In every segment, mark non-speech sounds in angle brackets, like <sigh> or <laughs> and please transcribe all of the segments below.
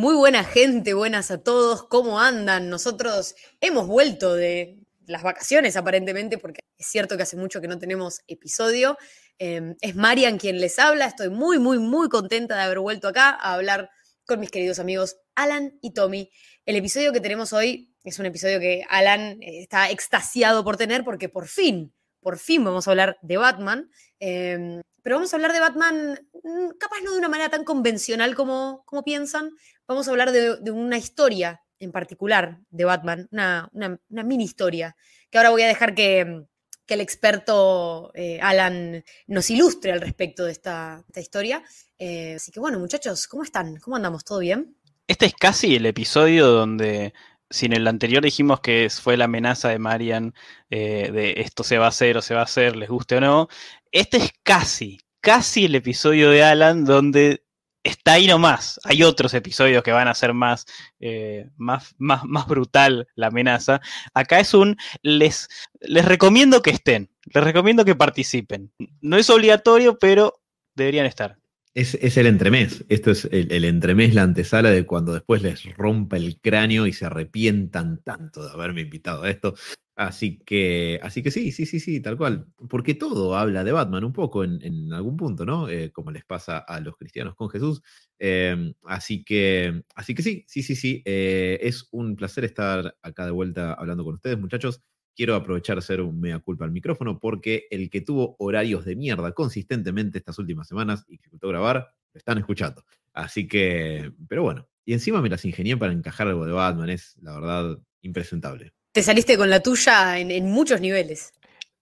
Muy buena gente, buenas a todos, ¿cómo andan? Nosotros hemos vuelto de las vacaciones aparentemente, porque es cierto que hace mucho que no tenemos episodio. Eh, es Marian quien les habla, estoy muy, muy, muy contenta de haber vuelto acá a hablar con mis queridos amigos Alan y Tommy. El episodio que tenemos hoy es un episodio que Alan eh, está extasiado por tener porque por fin, por fin vamos a hablar de Batman. Eh, pero vamos a hablar de Batman, mm, capaz no de una manera tan convencional como, como piensan. Vamos a hablar de, una historia en particular de Batman, una, mini historia, que ahora voy a dejar que, el experto eh, Alan nos ilustre al respecto de esta, historia. Eh, así que bueno, muchachos, ¿cómo están? ¿Cómo andamos? ¿Todo bien? Este es casi el episodio donde si en el anterior dijimos que fue la amenaza de Marian eh, de esto se va a hacer o se va a hacer, les guste o no, este es casi, casi el episodio de Alan donde está ahí nomás. Hay otros episodios que van a ser más, eh, más, más, más brutal la amenaza. Acá es un, les, les recomiendo que estén, les recomiendo que participen. No es obligatorio, pero deberían estar. Es, el entremés. Esto es el, el, entremés, la antesala de cuando después les rompa el cráneo y se arrepientan tanto de haberme invitado a esto. Así que, así que sí, sí, sí, sí, tal cual. Porque todo habla de Batman un poco en, algún punto, ¿no? Eh, como les pasa a los cristianos con Jesús. Em, así que, así que sí, sí, sí, sí. Eh, es un placer estar acá de vuelta hablando con ustedes, muchachos. Quiero aprovechar hacer un mea culpa al micrófono porque el que tuvo horarios de mierda consistentemente estas últimas semanas y dificultó grabar, lo están escuchando. Así que, pero bueno. Y encima me las ingenié para encajar algo de Batman. Es, la verdad, impresentable te saliste con la tuya en, muchos niveles.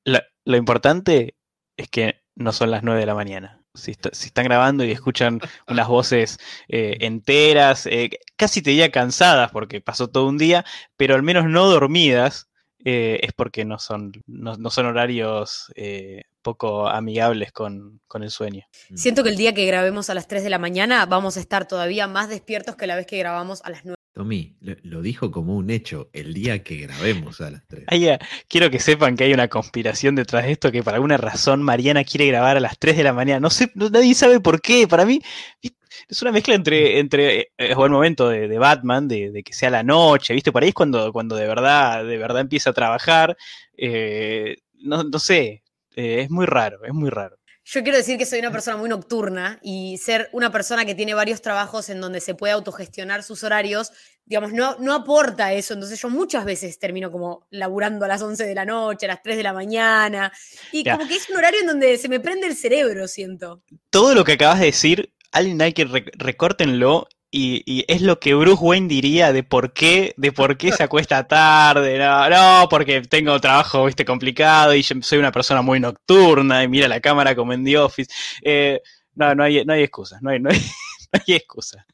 Lo, importante es que no son las 9 de la mañana. Si, están grabando y escuchan <laughs> unas voces eh, enteras, eh, casi te diría cansadas porque pasó todo un día, pero al menos no dormidas, eh, es porque no son, no, son horarios poco amigables con, con, el sueño. Siento que el día que grabemos a las 3 de la mañana vamos a estar todavía más despiertos que la vez que grabamos a las 9 Tommy, lo dijo como un hecho el día que grabemos a las 3. quiero que sepan que hay una conspiración detrás de esto, que por alguna razón Mariana quiere grabar a las 3 de la mañana. No sé, nadie sabe por qué. Para mí es una mezcla entre, entre eh, es buen momento de, Batman, de, que sea la noche, ¿viste? Por ahí es cuando, cuando de verdad, de verdad empieza a trabajar. Eh, no, sé, eh, es muy raro, es muy raro. Yo quiero decir que soy una persona muy nocturna y ser una persona que tiene varios trabajos en donde se puede autogestionar sus horarios, digamos, no, no aporta eso. Entonces yo muchas veces termino como laburando a las 11 de la noche, a las 3 de la mañana. Y como que es un horario en donde se me prende el cerebro, siento. Todo lo que acabas de decir, alguien hay que recórtenlo y, es lo que Bruce Wayne diría de por qué, de por qué se acuesta tarde, no, no, porque tengo trabajo, viste, complicado y soy una persona muy nocturna y mira la cámara como en The Office. Eh, no, no hay, no hay excusas, no hay, no hay, <laughs> no hay excusa.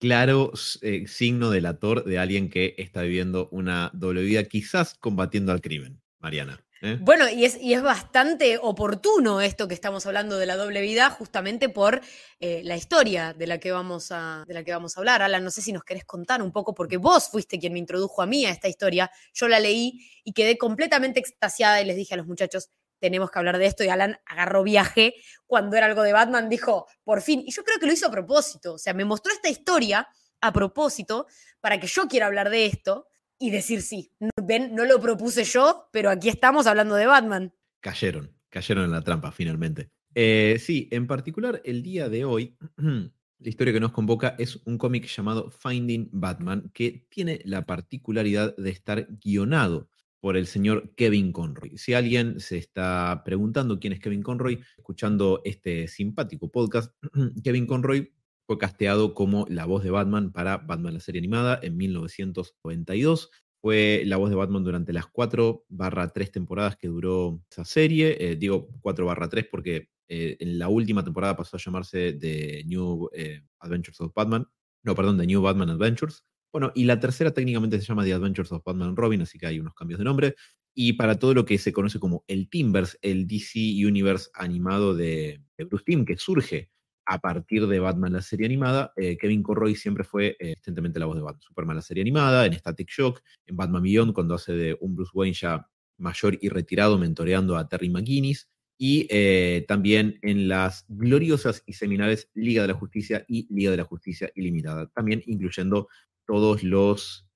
Claro eh, signo delator de alguien que está viviendo una doble vida, quizás combatiendo al crimen, Mariana. Bueno, y es, y es bastante oportuno esto que estamos hablando de la doble vida, justamente por eh, la historia de la, que vamos a, de la que vamos a hablar. Alan, no sé si nos querés contar un poco, porque vos fuiste quien me introdujo a mí a esta historia. Yo la leí y quedé completamente extasiada y les dije a los muchachos, tenemos que hablar de esto. Y Alan agarró viaje cuando era algo de Batman, dijo, por fin. Y yo creo que lo hizo a propósito. O sea, me mostró esta historia a propósito para que yo quiera hablar de esto y decir sí. Ven, no lo propuse yo, pero aquí estamos hablando de Batman. Cayeron, cayeron en la trampa finalmente. Eh, sí, en particular el día de hoy, <clears throat> la historia que nos convoca es un cómic llamado Finding Batman, que tiene la particularidad de estar guionado por el señor Kevin Conroy. Si alguien se está preguntando quién es Kevin Conroy, escuchando este simpático podcast, <clears throat> Kevin Conroy fue casteado como la voz de Batman para Batman la serie animada en 1992. Fue la voz de Batman durante las 4 barra 3 temporadas que duró esa serie. Eh, digo 4 barra 3 porque eh, en la última temporada pasó a llamarse The New eh, Adventures of Batman. No, perdón, The New Batman Adventures. Bueno, y la tercera técnicamente se llama The Adventures of Batman Robin, así que hay unos cambios de nombre. Y para todo lo que se conoce como el Timbers, el DC Universe animado de, Bruce Timm, que surge a partir de Batman la serie animada, eh, Kevin Corroy siempre fue eh, la voz de Batman. Superman la serie animada, en Static Shock, en Batman Beyond, cuando hace de un Bruce Wayne ya mayor y retirado, mentoreando a Terry McGuinness. y eh, también en las gloriosas y seminales Liga de la Justicia y Liga de la Justicia Ilimitada, también incluyendo todos los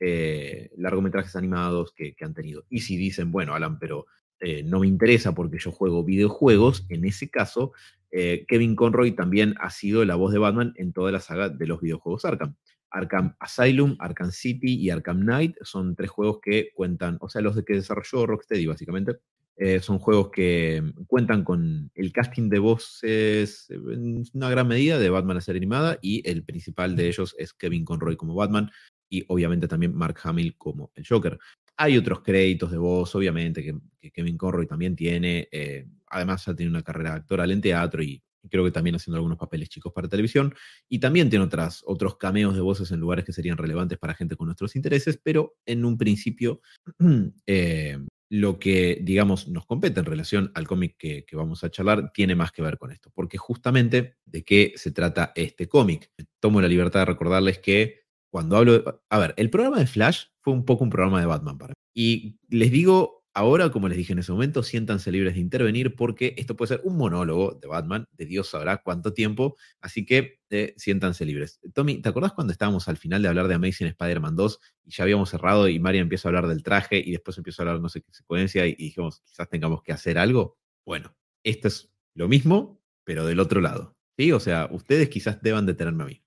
largometrajes animados que, han tenido. Y si dicen, bueno, Alan, pero eh, no me interesa porque yo juego videojuegos, en ese caso, Kevin Conroy también ha sido la voz de Batman en toda la saga de los videojuegos Arkham. Arkham Asylum, Arkham City y Arkham Knight son tres juegos que cuentan, o sea, los de que desarrolló Rocksteady básicamente. Eh, son juegos que cuentan con el casting de voces en una gran medida de Batman a ser animada y el principal de ellos es Kevin Conroy como Batman y obviamente también Mark Hamill como el Joker. Hay otros créditos de voz, obviamente, que, Kevin Conroy también tiene. Eh, además, ya tiene una carrera actoral en teatro y creo que también haciendo algunos papeles chicos para televisión, y también tiene otras, otros cameos de voces en lugares que serían relevantes para gente con nuestros intereses, pero en un principio <clears throat> eh, lo que, digamos, nos compete en relación al cómic que, vamos a charlar tiene más que ver con esto, porque justamente de qué se trata este cómic. Tomo la libertad de recordarles que cuando hablo, a ver, el programa de Flash fue un poco un programa de Batman para mí. Y les digo Ahora, como les dije en ese momento, siéntanse libres de intervenir porque esto puede ser un monólogo de Batman, de Dios sabrá cuánto tiempo, así que eh, siéntanse libres. Tommy, ¿te acordás cuando estábamos al final de hablar de Amazing Spider-Man 2 y ya habíamos cerrado y María empieza a hablar del traje y después empieza a hablar no sé qué secuencia y, y dijimos, quizás tengamos que hacer algo? Bueno, esto es lo mismo, pero del otro lado. ¿Sí? O sea, ustedes quizás deban detenerme a mí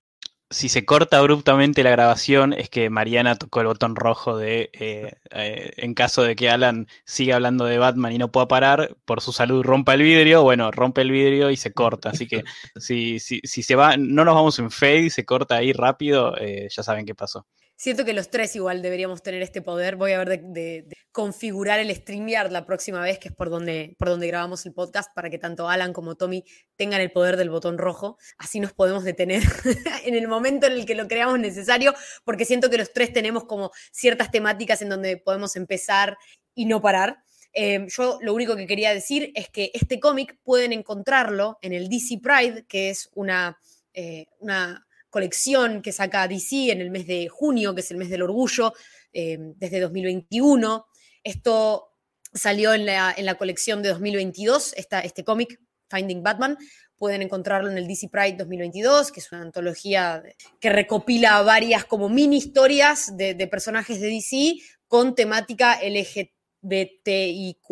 si se corta abruptamente la grabación es que Mariana tocó el botón rojo de eh, eh, en caso de que Alan siga hablando de Batman y no pueda parar, por su salud rompa el vidrio, bueno, rompe el vidrio y se corta. Así que <laughs> si, si, si se va, no nos vamos en fade y se corta ahí rápido, eh, ya saben qué pasó. Siento que los tres igual deberíamos tener este poder. Voy a ver de, configurar el StreamYard la próxima vez, que es por donde, por donde grabamos el podcast, para que tanto Alan como Tommy tengan el poder del botón rojo. Así nos podemos detener <laughs> en el momento en el que lo creamos necesario, porque siento que los tres tenemos como ciertas temáticas en donde podemos empezar y no parar. Eh, yo lo único que quería decir es que este cómic pueden encontrarlo en el DC Pride, que es una, eh, una colección que saca DC en el mes de junio, que es el mes del orgullo, eh, desde 2021. Esto salió en la, en la colección de 2022, este cómic, Finding Batman. Pueden encontrarlo en el DC Pride 2022, que es una antología que recopila varias como mini historias de, personajes de DC con temática LGBTIQ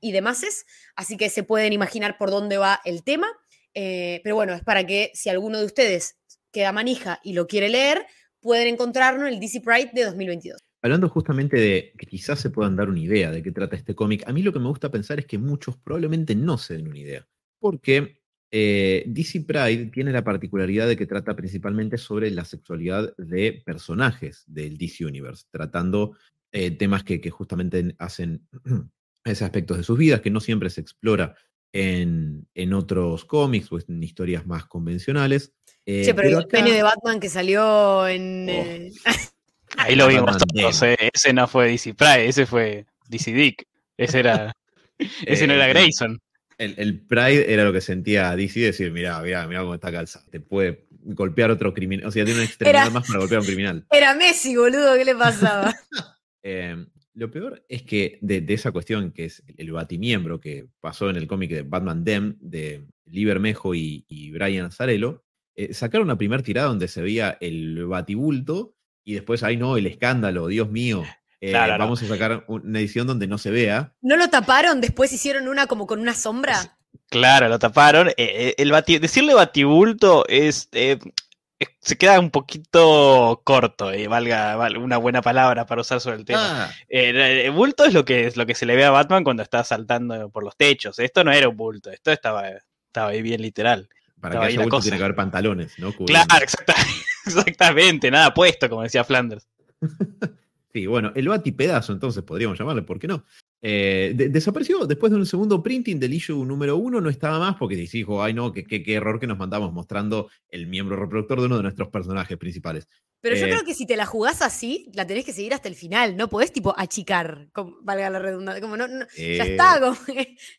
y demás. Así que se pueden imaginar por dónde va el tema. Eh, pero bueno, es para que si alguno de ustedes queda manija y lo quiere leer, pueden encontrarlo en el DC Pride de 2022. Hablando justamente de que quizás se puedan dar una idea de qué trata este cómic, a mí lo que me gusta pensar es que muchos probablemente no se den una idea. Porque eh, DC Pride tiene la particularidad de que trata principalmente sobre la sexualidad de personajes del DC Universe, tratando eh, temas que, justamente hacen <clears throat> ese aspectos de sus vidas, que no siempre se explora en, en otros cómics o en historias más convencionales. Eh, sí, pero, el pene de Batman que salió en. Oh. Eh, <laughs> Ahí lo vimos todos, eh. ese no fue DC Pride, ese fue DC Dick. Ese era. <laughs> ese no era Grayson. El, Pride era lo que sentía DC decir, mira, mira, mira cómo está calzado. Te puede golpear otro criminal. O sea, tiene una <laughs> extremidad más para golpear a un criminal. Era Messi, boludo, ¿qué le pasaba? Lo peor es que de, esa cuestión, que es el batimiembro que pasó en el cómic de Batman Dem, de Libermejo y, y Brian Azarello, eh, sacaron una primera tirada donde se veía el batibulto y después, ay no, el escándalo, Dios mío. Eh, vamos a sacar una edición donde no se vea. ¿No lo taparon? Después hicieron una como con una sombra. Claro, lo taparon. Eh, el decirle batibulto es, se queda un poquito corto, y valga, una buena palabra para usar sobre el tema. Ah. el bulto es lo que es lo que se le ve a Batman cuando está saltando por los techos. Esto no era un bulto, esto estaba, estaba ahí bien literal. Para que haya tiene que haber pantalones, ¿no? Claro, <laughs> exactamente, nada puesto, como decía Flanders. <laughs> sí, bueno, el Bati pedazo, entonces podríamos llamarle, ¿por qué no? Eh, desapareció después de un segundo printing del issue número uno, no estaba más porque dijo, ay no, qué, qué, error que nos mandamos mostrando el miembro reproductor de uno de nuestros personajes principales. Pero yo eh, creo que si te la jugás así, la tenés que seguir hasta el final, no podés tipo achicar, valga la redundancia, como no, ya eh, está,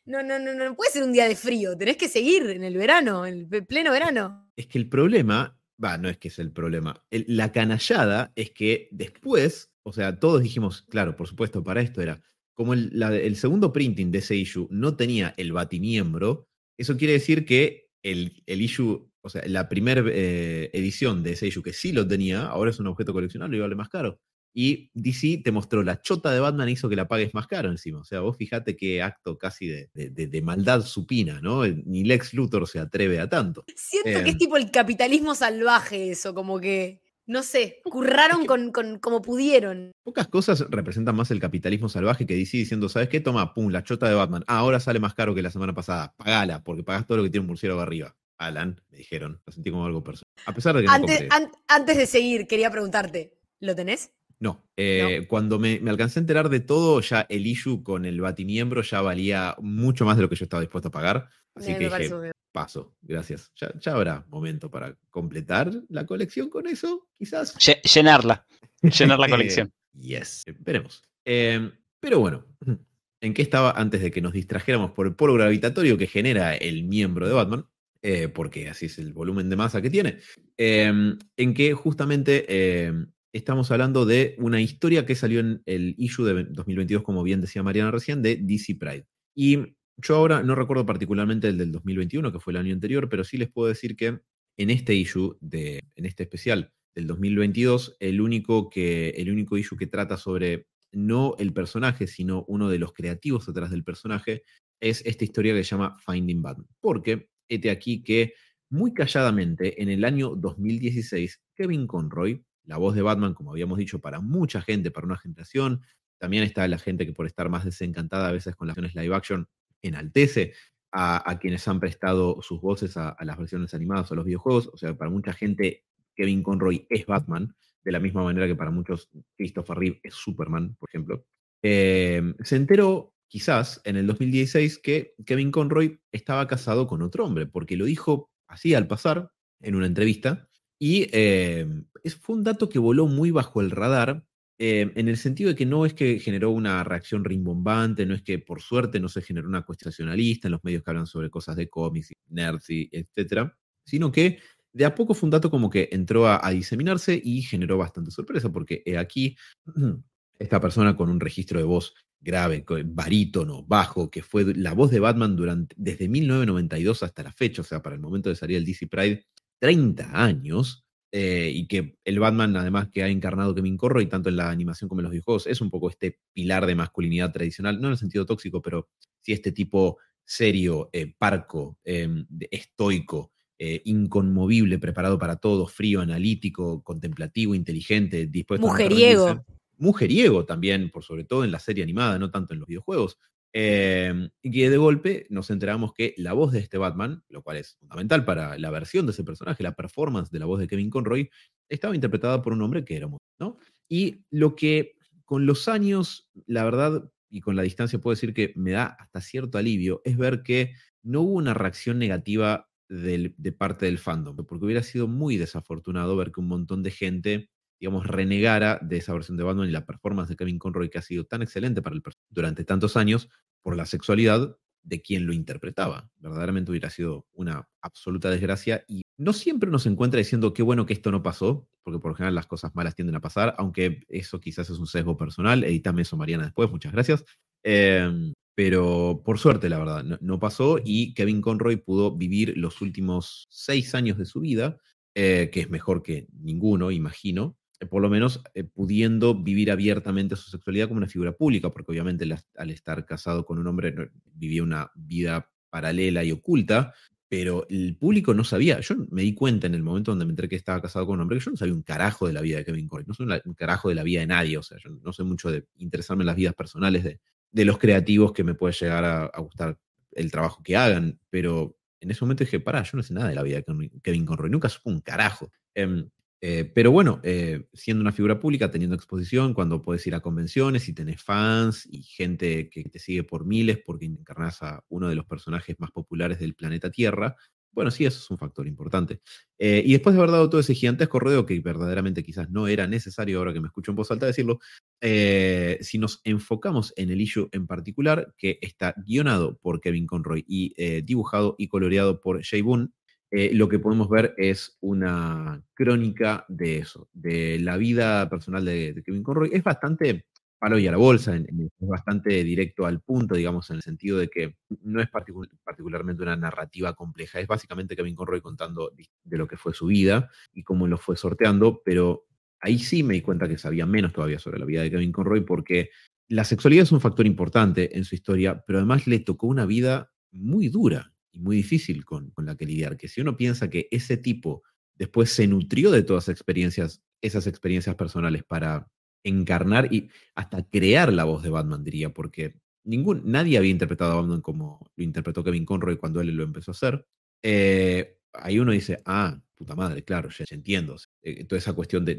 no, no, no, no puede ser un día de frío, tenés que seguir en el verano, en el pleno verano. Es que el problema, va, no es que es el problema, la canallada es que después, o sea, todos dijimos, claro, por supuesto, para esto era como el, segundo printing de ese issue no tenía el batimiembro, eso quiere decir que el, el issue, o sea, la primera eh, edición de ese issue que sí lo tenía, ahora es un objeto coleccionable y vale más caro. Y DC te mostró la chota de Batman e hizo que la pagues más caro encima. O sea, vos fíjate qué acto casi de, maldad supina, ¿no? Ni Lex Luthor se atreve a tanto. Siento que es em. tipo el capitalismo salvaje eso, como que, no sé, curraron con, como pudieron. Pocas cosas representan más el capitalismo salvaje que DC diciendo, ¿sabes qué? Toma, pum, la chota de Batman. Ah, ahora sale más caro que la semana pasada. Pagala, porque pagás todo lo que tiene un murciélago arriba. Alan, me dijeron. Lo sentí como algo personal. A pesar de que antes, antes de seguir, quería preguntarte, ¿lo tenés? No, eh, cuando me, alcancé a enterar de todo, ya el issue con el batimiembro ya valía mucho más de lo que yo estaba dispuesto a pagar. Así que dije, paso, gracias. Ya, habrá momento para completar la colección con eso, quizás. Llenarla, llenar la <laughs> colección. yes, veremos. Em, pero bueno, <clears throat> ¿en qué estaba antes de que nos distrajéramos por el polo gravitatorio que genera el miembro de Batman? Eh, porque así es el volumen de masa que tiene, em, en que justamente em, estamos hablando de una historia que salió en el issue de 2022, como bien decía Mariana recién, de DC Pride. Y yo ahora no recuerdo particularmente el del 2021, que fue el año anterior, pero sí les puedo decir que en este issue, de, en este especial del 2022, el único, que, el único issue que trata sobre no el personaje, sino uno de los creativos detrás del personaje, es esta historia que se llama Finding Batman. Porque, este aquí que muy calladamente, en el año 2016, Kevin Conroy la voz de Batman, como habíamos dicho, para mucha gente, para una generación. También está la gente que por estar más desencantada a veces con las versiones live action enaltece a, quienes han prestado sus voces a, las versiones animadas o a los videojuegos. O sea, para mucha gente Kevin Conroy es Batman, de la misma manera que para muchos Christopher Reeve es Superman, por ejemplo. Em, se enteró quizás en el 2016 que Kevin Conroy estaba casado con otro hombre, porque lo dijo así al pasar en una entrevista, y em, fue un dato que voló muy bajo el radar, em, en el sentido de que no es que generó una reacción rimbombante, no es que por suerte no se generó una cuestión nacionalista en los medios que hablan sobre cosas de cómics nerds y etcétera, sino que de a poco fue un dato como que entró a, diseminarse y generó bastante sorpresa, porque aquí <clears throat> esta persona con un registro de voz grave, barítono, bajo, que fue la voz de Batman durante, desde 1992 hasta la fecha, o sea, para el momento de salir el DC Pride, 30 años, eh, y que el Batman, además que ha encarnado Kevin Conroy, tanto en la animación como en los videojuegos, es un poco este pilar de masculinidad tradicional, no en el sentido tóxico, pero sí este tipo serio, eh, parco, em, estoico, eh, inconmovible, preparado para todo, frío, analítico, contemplativo, inteligente, dispuesto Mujeriego. a... Mujeriego también, por sobre todo en la serie animada, no tanto en los videojuegos. Em, y de golpe nos enteramos que la voz de este Batman, lo cual es fundamental para la versión de ese personaje, la performance de la voz de Kevin Conroy, estaba interpretada por un hombre que era ¿no? Y lo que con los años, la verdad, y con la distancia puedo decir que me da hasta cierto alivio, es ver que no hubo una reacción negativa de parte del fandom, porque hubiera sido muy desafortunado ver que un montón de gente digamos, renegara de esa versión de Batman y la performance de Kevin Conroy que ha sido tan excelente para el durante tantos años por la sexualidad de quien lo interpretaba. Verdaderamente hubiera sido una absoluta desgracia y no siempre uno se encuentra diciendo qué bueno que esto no pasó, porque por lo general las cosas malas tienden a pasar, aunque eso quizás es un sesgo personal. Edítame eso, Mariana, después, muchas gracias. Em, pero por suerte, la verdad, no, pasó y Kevin Conroy pudo vivir los últimos seis años de su vida, eh, que es mejor que ninguno, imagino, por lo menos eh, pudiendo vivir abiertamente su sexualidad como una figura pública, porque obviamente al estar casado con un hombre vivía una vida paralela y oculta, pero el público no sabía. Yo me di cuenta en el momento donde me enteré que estaba casado con un hombre que yo no sabía un carajo de la vida de Kevin Conroy, no sé un carajo de la vida de nadie, o sea, yo no sé mucho de interesarme en las vidas personales de, de los creativos que me puede llegar a, gustar el trabajo que hagan, pero en ese momento dije, pará, yo no sé nada de la vida de Kevin Conroy, nunca supe un carajo. Em, eh, pero bueno, eh, siendo una figura pública, teniendo exposición, cuando puedes ir a convenciones y tenés fans y gente que te sigue por miles porque encarnas a uno de los personajes más populares del planeta Tierra, bueno, sí, eso es un factor importante. Eh, y después de haber dado todo ese gigantesco rodeo, que verdaderamente quizás no era necesario ahora que me escucho en voz alta decirlo, si nos enfocamos en el issue en particular, que está guionado por Kevin Conroy y dibujado y coloreado por Jay Boone, eh, lo que podemos ver es una crónica de eso, de la vida personal de, Kevin Conroy. Es bastante, palo y a la bolsa, es bastante directo al punto, digamos, en el sentido de que no es particularmente una narrativa compleja, es básicamente Kevin Conroy contando de lo que fue su vida y cómo lo fue sorteando, pero ahí sí me di cuenta que sabía menos todavía sobre la vida de Kevin Conroy porque la sexualidad es un factor importante en su historia, pero además le tocó una vida muy dura y muy difícil con, con la que lidiar, que si uno piensa que ese tipo después se nutrió de todas experiencias, esas experiencias personales para encarnar y hasta crear la voz de Batman, diría, porque ningún, nadie había interpretado a Batman como lo interpretó Kevin Conroy cuando él lo empezó a hacer. Eh, ahí uno dice, ah, puta madre, claro, ya, entiendo. Eh, toda esa cuestión de,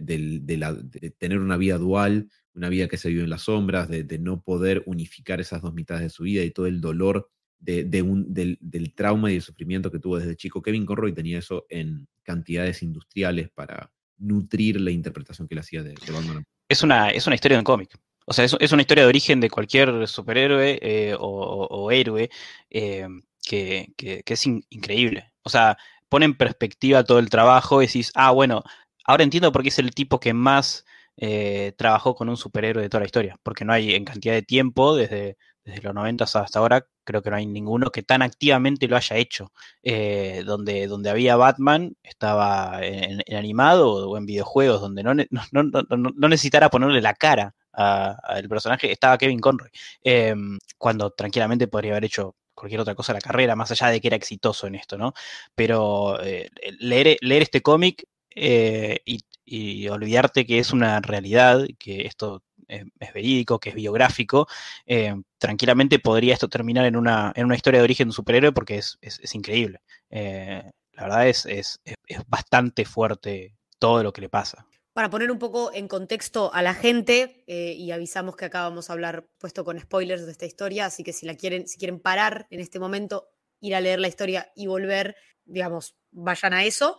tener una vida dual, una vida que se vive en las sombras, de, no poder unificar esas dos mitades de su vida y todo el dolor de, un, del, trauma y el sufrimiento que tuvo desde chico. Kevin Conroy tenía eso en cantidades industriales para nutrir la interpretación que él hacía de, Batman es una, es una historia de un cómic. O sea, es, una historia de origen de cualquier superhéroe eh, o, héroe eh, que, es increíble. O sea, pone en perspectiva todo el trabajo y decís, ah, bueno, ahora entiendo por qué es el tipo que más eh, trabajó con un superhéroe de toda la historia. Porque no hay en cantidad de tiempo, desde, desde los 90 hasta ahora, creo que no hay ninguno que tan activamente lo haya hecho. Eh, donde, donde había Batman, estaba en, animado o en videojuegos, donde no, <laughs> no, necesitara ponerle la cara al personaje, estaba Kevin Conroy. Em, cuando tranquilamente podría haber hecho cualquier otra cosa la carrera, más allá de que era exitoso en esto, ¿no? Pero eh, leer, leer este cómic eh, y olvidarte que es una realidad, que esto es, verídico, que es biográfico, eh, tranquilamente podría esto terminar en una, en una historia de origen de un superhéroe porque es, increíble. Eh, la verdad es, es, bastante fuerte todo lo que le pasa. Para poner un poco en contexto a la gente, eh, y avisamos que acá vamos a hablar puesto con spoilers de esta historia, así que si la quieren, si quieren parar en este momento, ir a leer la historia y volver, digamos, vayan a eso.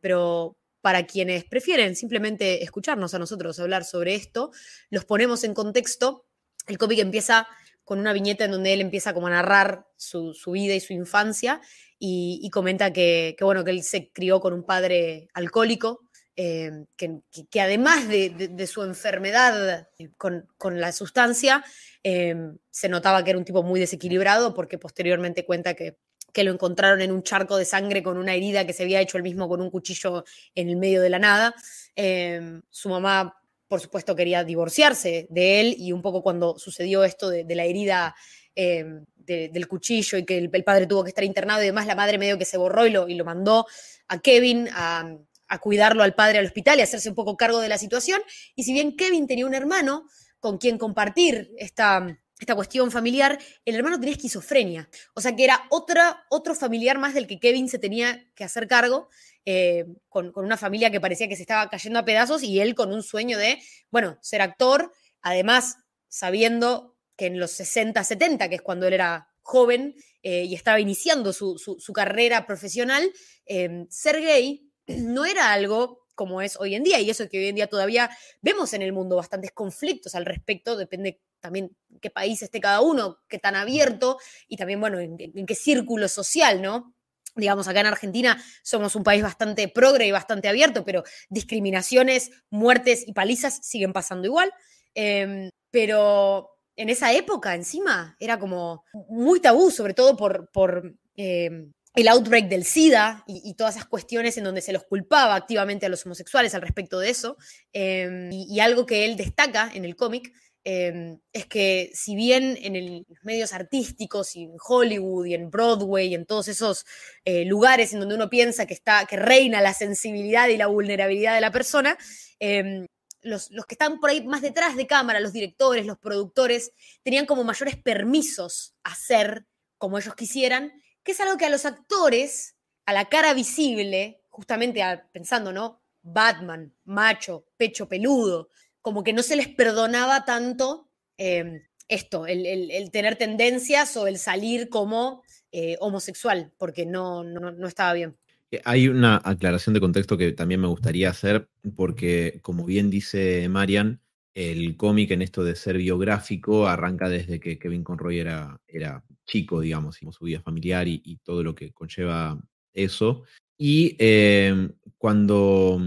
pero para quienes prefieren simplemente escucharnos a nosotros hablar sobre esto, los ponemos en contexto. El cómic empieza con una viñeta en donde él empieza como a narrar su, vida y su infancia y, comenta que, bueno, que él se crió con un padre alcohólico, eh, que, además de, su enfermedad con, la sustancia, eh, se notaba que era un tipo muy desequilibrado porque posteriormente cuenta que que lo encontraron en un charco de sangre con una herida que se había hecho él mismo con un cuchillo en el medio de la nada. Em, su mamá, por supuesto, quería divorciarse de él y un poco cuando sucedió esto de, la herida em, del cuchillo y que el, padre tuvo que estar internado y demás, la madre medio que se borró y lo, y lo mandó a Kevin a, a cuidarlo al padre al hospital y hacerse un poco cargo de la situación. Y si bien Kevin tenía un hermano con quien compartir esta esta cuestión familiar, el hermano tenía esquizofrenia. O sea que era otra, otro familiar más del que Kevin se tenía que hacer cargo, eh, con, una familia que parecía que se estaba cayendo a pedazos y él con un sueño de, bueno, ser actor, además sabiendo que en los 60, 70, que es cuando él era joven eh, y estaba iniciando su, carrera profesional, eh, ser gay no era algo como es hoy en día, y eso es que hoy en día todavía vemos en el mundo bastantes conflictos al respecto, depende también qué país esté cada uno, qué tan abierto y también, bueno, en, qué círculo social, ¿no? Digamos, acá en Argentina somos un país bastante progre y bastante abierto, pero discriminaciones, muertes y palizas siguen pasando igual. Em, pero en esa época, encima, era como muy tabú, sobre todo por, por em, el outbreak del SIDA y, todas esas cuestiones en donde se los culpaba activamente a los homosexuales al respecto de eso. Em, y, algo que él destaca en el cómic Em, es que si bien en los medios artísticos y en Hollywood y en Broadway y en todos esos eh, lugares en donde uno piensa que, está, que reina la sensibilidad y la vulnerabilidad de la persona, em, los, que están por ahí más detrás de cámara, los directores, los productores, tenían como mayores permisos a hacer como ellos quisieran, que es algo que a los actores, a la cara visible, justamente pensando, ¿no? Batman, macho, pecho peludo, como que no se les perdonaba tanto em, esto, el, tener tendencias o el salir como eh, homosexual, porque no, no, estaba bien. Eh, hay una aclaración de contexto que también me gustaría hacer, porque como bien dice Marian, el cómic en esto de ser biográfico arranca desde que Kevin Conroy era, era chico, digamos, y su vida familiar y, todo lo que conlleva eso. Y em, cuando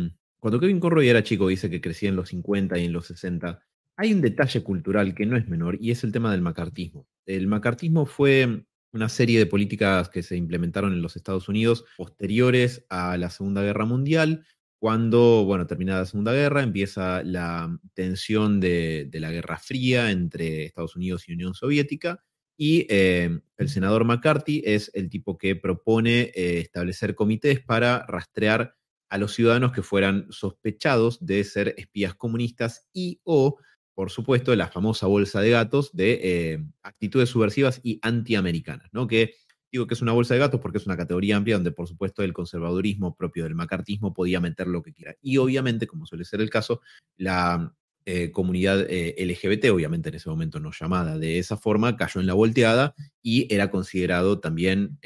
cuando Kevin Conroy era chico, dice que crecía en los 50 y en los 60, hay un detalle cultural que no es menor y es el tema del macartismo. El macartismo fue una serie de políticas que se implementaron en los Estados Unidos posteriores a la Segunda Guerra Mundial, cuando, bueno, terminada la Segunda Guerra, empieza la tensión de, la Guerra Fría entre Estados Unidos y Unión Soviética, y eh, el senador McCarthy es el tipo que propone eh, establecer comités para rastrear a los ciudadanos que fueran sospechados de ser espías comunistas y o por supuesto, la famosa bolsa de gatos de eh, actitudes subversivas y antiamericanas, ¿no? Que digo que es una bolsa de gatos porque es una categoría amplia donde, por supuesto, el conservadurismo propio del macartismo podía meter lo que quiera. Y obviamente, como suele ser el caso, la eh, comunidad eh, LGBT, obviamente en ese momento no llamada de esa forma, cayó en la volteada y era considerado también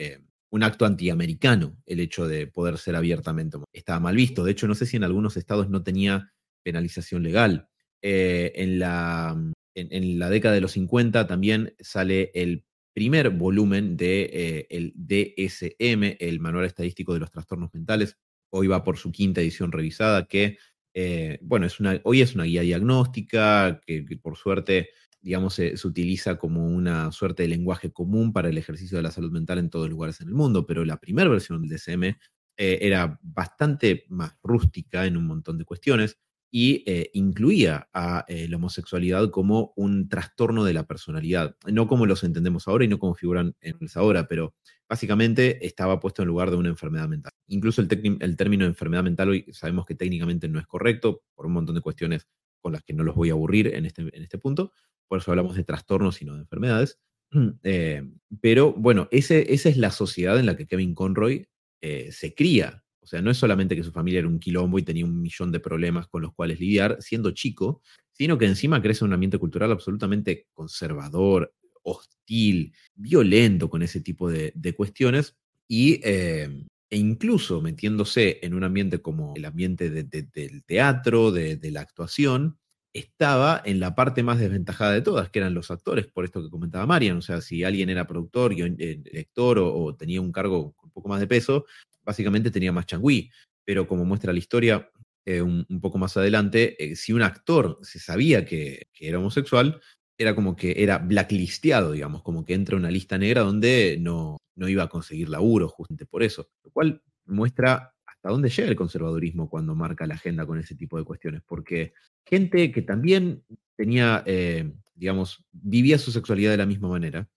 un acto antiamericano el hecho de poder ser abiertamente. Estaba mal visto. De hecho, no sé si en algunos estados no tenía penalización legal. Eh, en, la, mm, en, la década de los 50 también sale el primer volumen de eh, el DSM, el Manual Estadístico de los Trastornos Mentales. Hoy va por su quinta edición revisada, que, eh, bueno, es una, hoy es una guía diagnóstica que, por suerte, digamos, se, utiliza como una suerte de lenguaje común para el ejercicio de la salud mental en todos los lugares en el mundo, pero la primera versión del DSM era bastante más rústica en un montón de cuestiones y eh, incluía a eh, la homosexualidad como un trastorno de la personalidad, no como los entendemos ahora y no como figuran en ahora, pero básicamente estaba puesto en lugar de una enfermedad mental. Incluso el, el término enfermedad mental hoy sabemos que técnicamente no es correcto por un montón de cuestiones con las que no los voy a aburrir en este, en este punto, por eso hablamos de trastornos y no de enfermedades. <clears throat> Eh, pero bueno, ese, esa es la sociedad en la que Kevin Conroy se cría sea, no es solamente que su familia era un quilombo y tenía un millón de problemas con los cuales lidiar siendo chico, sino que encima crece un ambiente cultural absolutamente conservador, hostil, violento con ese tipo de, cuestiones y, eh, e incluso metiéndose en un ambiente como el ambiente del teatro, de, la actuación, estaba en la parte más desventajada de todas, que eran los actores, por esto que comentaba Marian. O sea, si alguien era productor, eh, lector o, o tenía un cargo un poco más de peso, básicamente tenía más changüí, pero como muestra la historia eh, un, poco más adelante, eh, si un actor se sabía que, era homosexual, era como que era blacklisteado, digamos, como que entra una lista negra donde no, no iba a conseguir laburo justamente por eso, lo cual muestra hasta dónde llega el conservadurismo cuando marca la agenda con ese tipo de cuestiones, porque gente que también tenía, eh, digamos, vivía su sexualidad de la misma manera,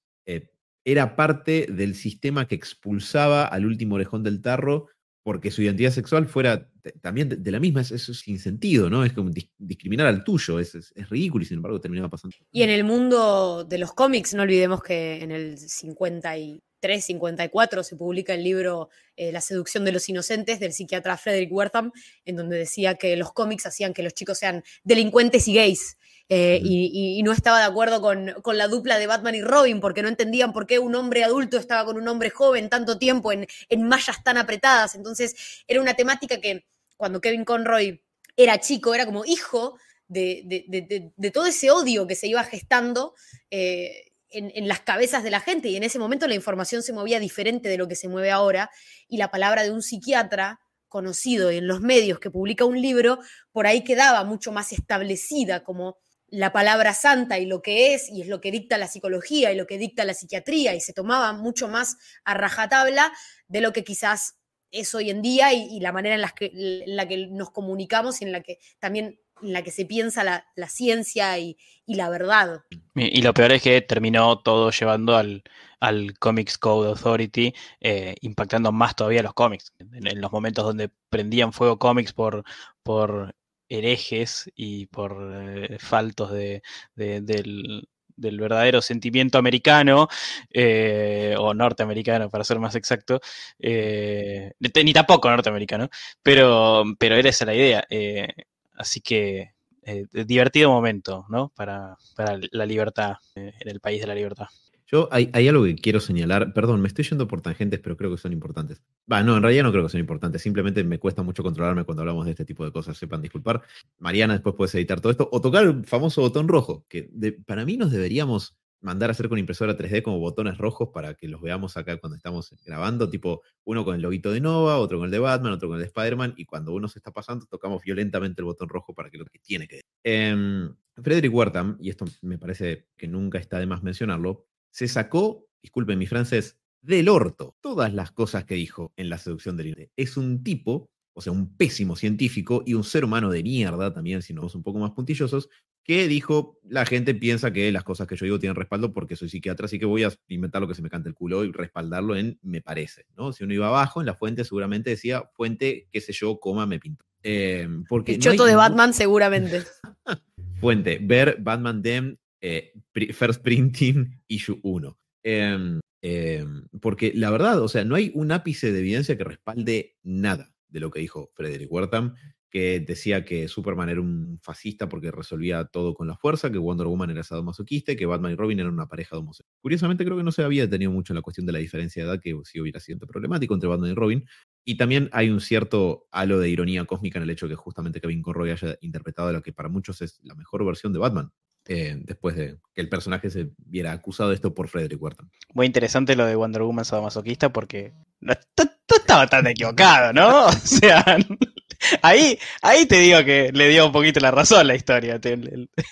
era parte del sistema que expulsaba al último orejón del tarro porque su identidad sexual fuera también de, la misma, eso es sin sentido, ¿no? Es como discriminar al tuyo, es, es, ridículo y sin embargo terminaba pasando. Y en el mundo de los cómics, no olvidemos que en el 53, 54 se publica el libro eh, La seducción de los inocentes del psiquiatra Frederick Wertham, en donde decía que los cómics hacían que los chicos sean delincuentes y gays. Eh, y, no estaba de acuerdo con, la dupla de Batman y Robin, porque no entendían por qué un hombre adulto estaba con un hombre joven tanto tiempo en, mallas tan apretadas. Entonces era una temática que cuando Kevin Conroy era chico, era como hijo de, todo ese odio que se iba gestando. Eh, en, en, las cabezas de la gente y en ese momento la información se movía diferente de lo que se mueve ahora y la palabra de un psiquiatra conocido en los medios que publica un libro, por ahí quedaba mucho más establecida como la palabra santa y lo que es, y es lo que dicta la psicología y lo que dicta la psiquiatría, y se tomaba mucho más a rajatabla de lo que quizás es hoy en día y, la manera en que, la que nos comunicamos y en la que también en la que se piensa la, ciencia y, la verdad. Y, lo peor es que terminó todo llevando al, al Comics Code Authority, eh, impactando más todavía los cómics. En, los momentos donde prendían fuego cómics por, por herejes y por eh, faltos de, del, verdadero sentimiento americano, eh, o norteamericano para ser más exacto, ni tampoco norteamericano, pero, pero era esa la idea. Así que divertido momento, ¿no? Para, para la libertad, en el país de la libertad. Yo hay, algo que quiero señalar, perdón, me estoy yendo por tangentes, pero creo que son importantes. Va, no, en realidad no creo que son importantes, simplemente me cuesta mucho controlarme cuando hablamos de este tipo de cosas, sepan disculpar. Mariana, después puedes editar todo esto, o tocar el famoso botón rojo, que para mí nos deberíamos mandar a hacer con impresora 3D como botones rojos para que los veamos acá cuando estamos grabando, tipo uno con el loguito de Nova, otro con el de Batman, otro con el de Spider-Man, y cuando uno se está pasando tocamos violentamente el botón rojo para que lo que tiene que... Eh, Frederick Wertham, y esto me parece que nunca está de más mencionarlo, se sacó, disculpen mi francés, del orto todas las cosas que dijo en la seducción del Internet. Es un tipo, o sea, un pésimo científico y un ser humano de mierda también, si nos un poco más puntillosos, que dijo, la gente piensa que las cosas que yo digo tienen respaldo porque soy psiquiatra, así que voy a inventar lo que se me cante el culo y respaldarlo en me parece, ¿no? Si uno iba abajo, en la fuente seguramente decía, fuente, qué sé yo, coma, me pinto. Eh, porque el choto de Batman seguramente. <laughs> fuente, ver Batman Dem, eh, First Printing, Issue 1. Em, em, porque la verdad, o sea, no hay un ápice de evidencia que respalde nada de lo que dijo Frederick Wertham, que decía que Superman era un fascista porque resolvía todo con la fuerza, que Wonder Woman era sadomasoquista y que Batman y Robin eran una pareja de homosexuales. Curiosamente creo que no se había tenido mucho la cuestión de la diferencia de edad, que sí hubiera sido problemático entre Batman y Robin. Y también hay un cierto halo de ironía cósmica en el hecho de que justamente Kevin Conroy haya interpretado lo que para muchos es la mejor versión de Batman. Eh, después de que el personaje se viera acusado de esto por Frederick Wharton. Muy interesante lo de Wonder Woman sadomasoquista porque no, estaba tan equivocado, ¿no? <laughs> O sea, ahí, ahí te digo que le dio un poquito la razón a la historia.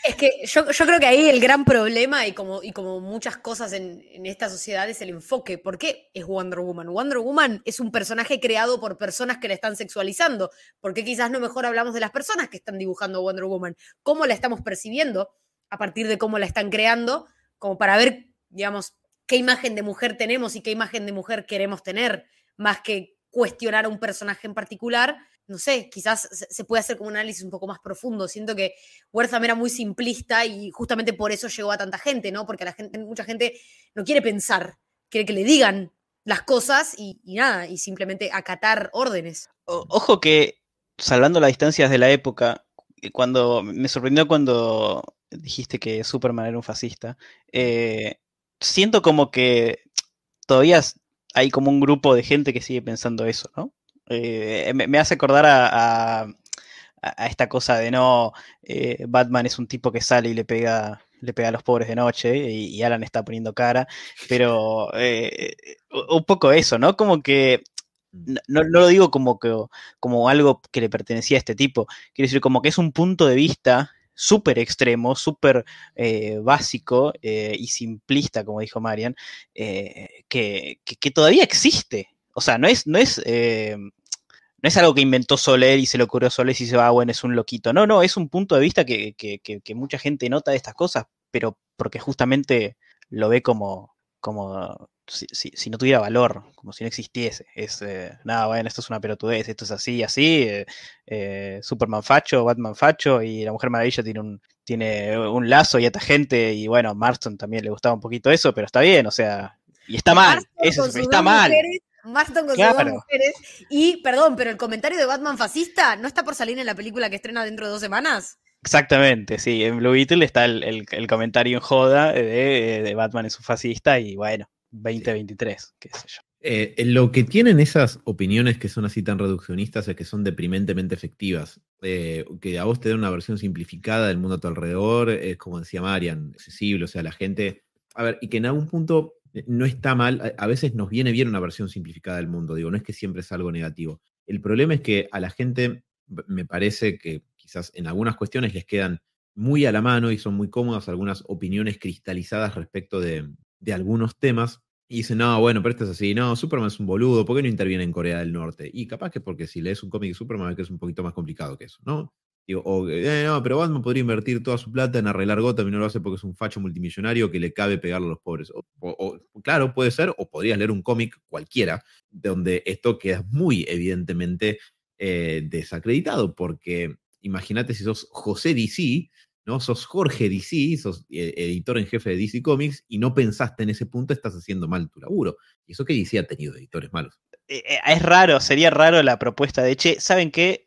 Es que yo, creo que ahí el gran problema y como, y como muchas cosas en, en esta sociedad es el enfoque. ¿Por qué es Wonder Woman? Wonder Woman es un personaje creado por personas que la están sexualizando. ¿Por qué quizás no mejor hablamos de las personas que están dibujando Wonder Woman? ¿Cómo la estamos percibiendo? a partir de cómo la están creando, como para ver, digamos, qué imagen de mujer tenemos y qué imagen de mujer queremos tener, más que cuestionar a un personaje en particular. No sé, quizás se puede hacer como un análisis un poco más profundo. Siento que Wertham era muy simplista y justamente por eso llegó a tanta gente, ¿no? Porque la gente, mucha gente no quiere pensar, quiere que le digan las cosas y, nada, y simplemente acatar órdenes. ojo que, salvando las distancias de la época, cuando me sorprendió cuando dijiste que Superman era un fascista, eh, siento como que todavía hay como un grupo de gente que sigue pensando eso, ¿no? Eh, me, hace acordar a, esta cosa de no, eh, Batman es un tipo que sale y le pega, le pega a los pobres de noche y, Alan está poniendo cara, pero un poco eso, ¿no? Como que mm. no, lo digo como, que, como algo que le pertenecía a este tipo, quiero decir como que es un punto de vista súper extremo, súper eh, básico eh, y simplista, como dijo Marian, eh, que, todavía existe. O sea, no es, no es, no es algo que inventó Soler y se le ocurrió a Soler y se va, ah, bueno, es un loquito. No, no, es un punto de vista que, que mucha gente nota de estas cosas, pero porque justamente lo ve como, como si, no tuviera valor, como si no existiese. Es, eh, nada, bueno, esto es una pelotudez, esto es así, así. Eh, eh, Superman facho, Batman facho, y la Mujer Maravilla tiene un, tiene un lazo y esta gente, y bueno, Marston también le gustaba un poquito eso, pero está bien, o sea, y está mal, eso está mal. Marston con sus dos mujeres. Y, perdón, pero el comentario de Batman fascista no está por salir en la película que estrena dentro de dos semanas. Exactamente, sí. En Blue Beetle está el, comentario en joda de, de, Batman es un fascista y bueno, 2023, qué sé yo. Eh, lo que tienen esas opiniones que son así tan reduccionistas es que son deprimentemente efectivas. Eh, que a vos te den una versión simplificada del mundo a tu alrededor, es como decía Marian, accesible, o sea, la gente. A ver, y que en algún punto eh, no está mal, a, veces nos viene bien una versión simplificada del mundo, digo, no es que siempre es algo negativo. El problema es que a la gente me parece que quizás en algunas cuestiones les quedan muy a la mano y son muy cómodas algunas opiniones cristalizadas respecto de, de algunos temas y dicen, no, bueno, pero esto es así, no, Superman es un boludo, ¿por qué no interviene en Corea del Norte? Y capaz que porque si lees un cómic de Superman que es un poquito más complicado que eso, ¿no? Digo, o, eh, no, pero Batman podría invertir toda su plata en arreglar Gotham y no lo hace porque es un facho multimillonario que le cabe pegarle a los pobres. O, claro, puede ser, o podrías leer un cómic cualquiera, donde esto queda muy evidentemente eh, desacreditado, porque imagínate si sos José DC, ¿no? Sos Jorge DC, sos eh, editor en jefe de DC Comics y no pensaste en ese punto, estás haciendo mal tu laburo. Y eso que DC ha tenido editores malos. Eh, eh, es raro, sería raro la propuesta de, che, ¿saben qué?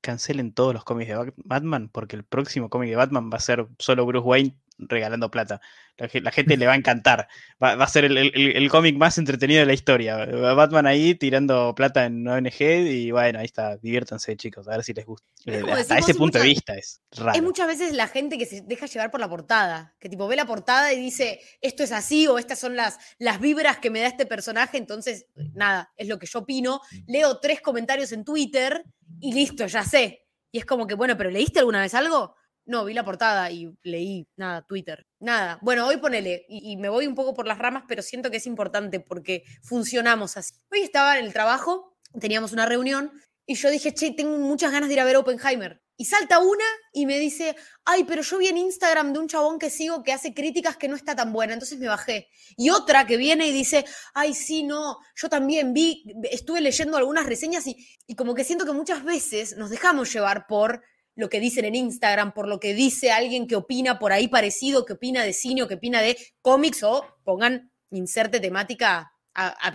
Cancelen todos los cómics de Batman porque el próximo cómic de Batman va a ser solo Bruce Wayne regalando plata. La, gente le va a encantar. Va, a ser el, cómic más entretenido de la historia. Batman ahí tirando plata en ONG y bueno, ahí está. Diviértanse, chicos, a ver si les gusta. Eh, hasta ese punto de vista es raro. Es muchas veces la gente que se deja llevar por la portada, que tipo ve la portada y dice, esto es así o estas son las, las vibras que me da este personaje, entonces, nada, es lo que yo opino. Leo tres comentarios en Twitter y listo, ya sé. Y es como que, bueno, pero ¿leíste alguna vez algo? No, vi la portada y leí, nada, Twitter. Nada. Bueno, hoy ponele, y, me voy un poco por las ramas, pero siento que es importante porque funcionamos así. Hoy estaba en el trabajo, teníamos una reunión, y yo dije, che, tengo muchas ganas de ir a ver Oppenheimer. Y salta una y me dice, ay, pero yo vi en Instagram de un chabón que sigo que hace críticas que no está tan buena, entonces me bajé. Y otra que viene y dice, ay, sí, no, yo también vi, estuve leyendo algunas reseñas y, y como que siento que muchas veces nos dejamos llevar por lo que dicen en Instagram, por lo que dice alguien que opina por ahí parecido, que opina de cine o que opina de cómics o pongan inserte temática a, a.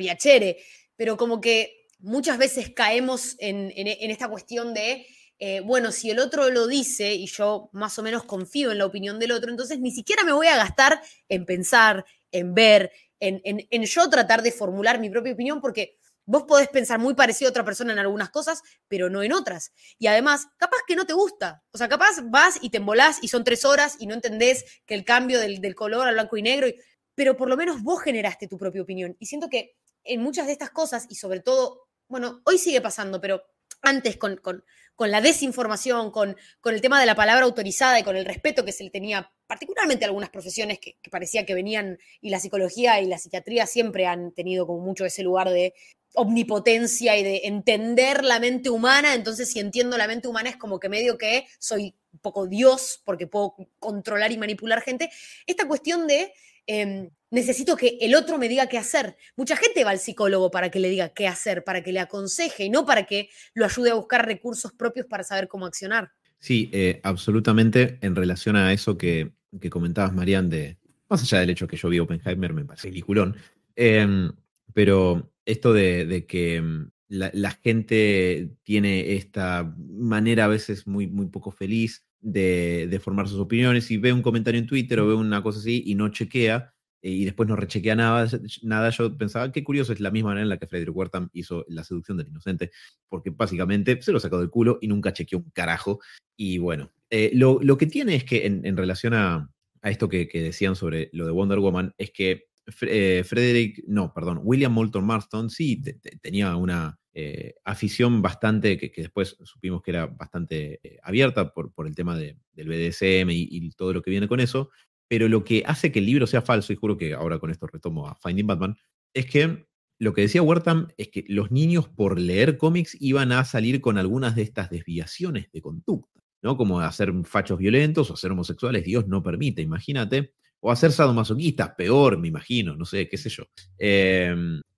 Pero como que muchas veces caemos en, esta cuestión de eh, bueno, si el otro lo dice y yo más o menos confío en la opinión del otro, entonces ni siquiera me voy a gastar en pensar, en ver, en, en, yo tratar de formular mi propia opinión, porque vos podés pensar muy parecido a otra persona en algunas cosas, pero no en otras. Y además, capaz que no te gusta. O sea, capaz vas y te embolás y son tres horas y no entendés que el cambio del, del color al blanco y negro, pero por lo menos vos generaste tu propia opinión. Y siento que en muchas de estas cosas, y sobre todo, bueno, hoy sigue pasando, pero antes con, con, con la desinformación, con, con, el tema de la palabra autorizada y con el respeto que se le tenía, particularmente a algunas profesiones que, parecía que venían, y la psicología y la psiquiatría siempre han tenido como mucho ese lugar de omnipotencia y de entender la mente humana, entonces si entiendo la mente humana es como que medio que soy un poco Dios porque puedo controlar y manipular gente, esta cuestión de eh, necesito que el otro me diga qué hacer. Mucha gente va al psicólogo para que le diga qué hacer, para que le aconseje y no para que lo ayude a buscar recursos propios para saber cómo accionar. Sí, eh, absolutamente en relación a eso que, que comentabas, Marian, de, más allá del hecho que yo vi Oppenheimer, me parece peliculón, eh, pero esto de, de que mm, la, la, gente tiene esta manera a veces muy, muy poco feliz de, de, formar sus opiniones y ve un comentario en Twitter o ve una cosa así y no chequea, eh, y después no rechequea nada, nada, yo pensaba, qué curioso, es la misma manera en la que Frederick Wertham hizo La seducción del inocente, porque básicamente se lo sacó del culo y nunca chequeó un carajo. Y bueno, eh, lo, lo, que tiene es que en, en relación a, a esto que, que, decían sobre lo de Wonder Woman, es que eh, Frederick, no, perdón, William Moulton Marston sí te, te, tenía una eh, afición bastante, que, después supimos que era bastante eh, abierta por, el tema de, del BDSM y, y todo lo que viene con eso, pero lo que hace que el libro sea falso, y juro que ahora con esto retomo a Finding Batman, es que lo que decía Wertham es que los niños por leer cómics iban a salir con algunas de estas desviaciones de conducta, ¿no? Como hacer fachos violentos o ser homosexuales, Dios no permite, imagínate, o hacer sadomasoquistas, peor, me imagino, no sé, qué sé yo. Eh,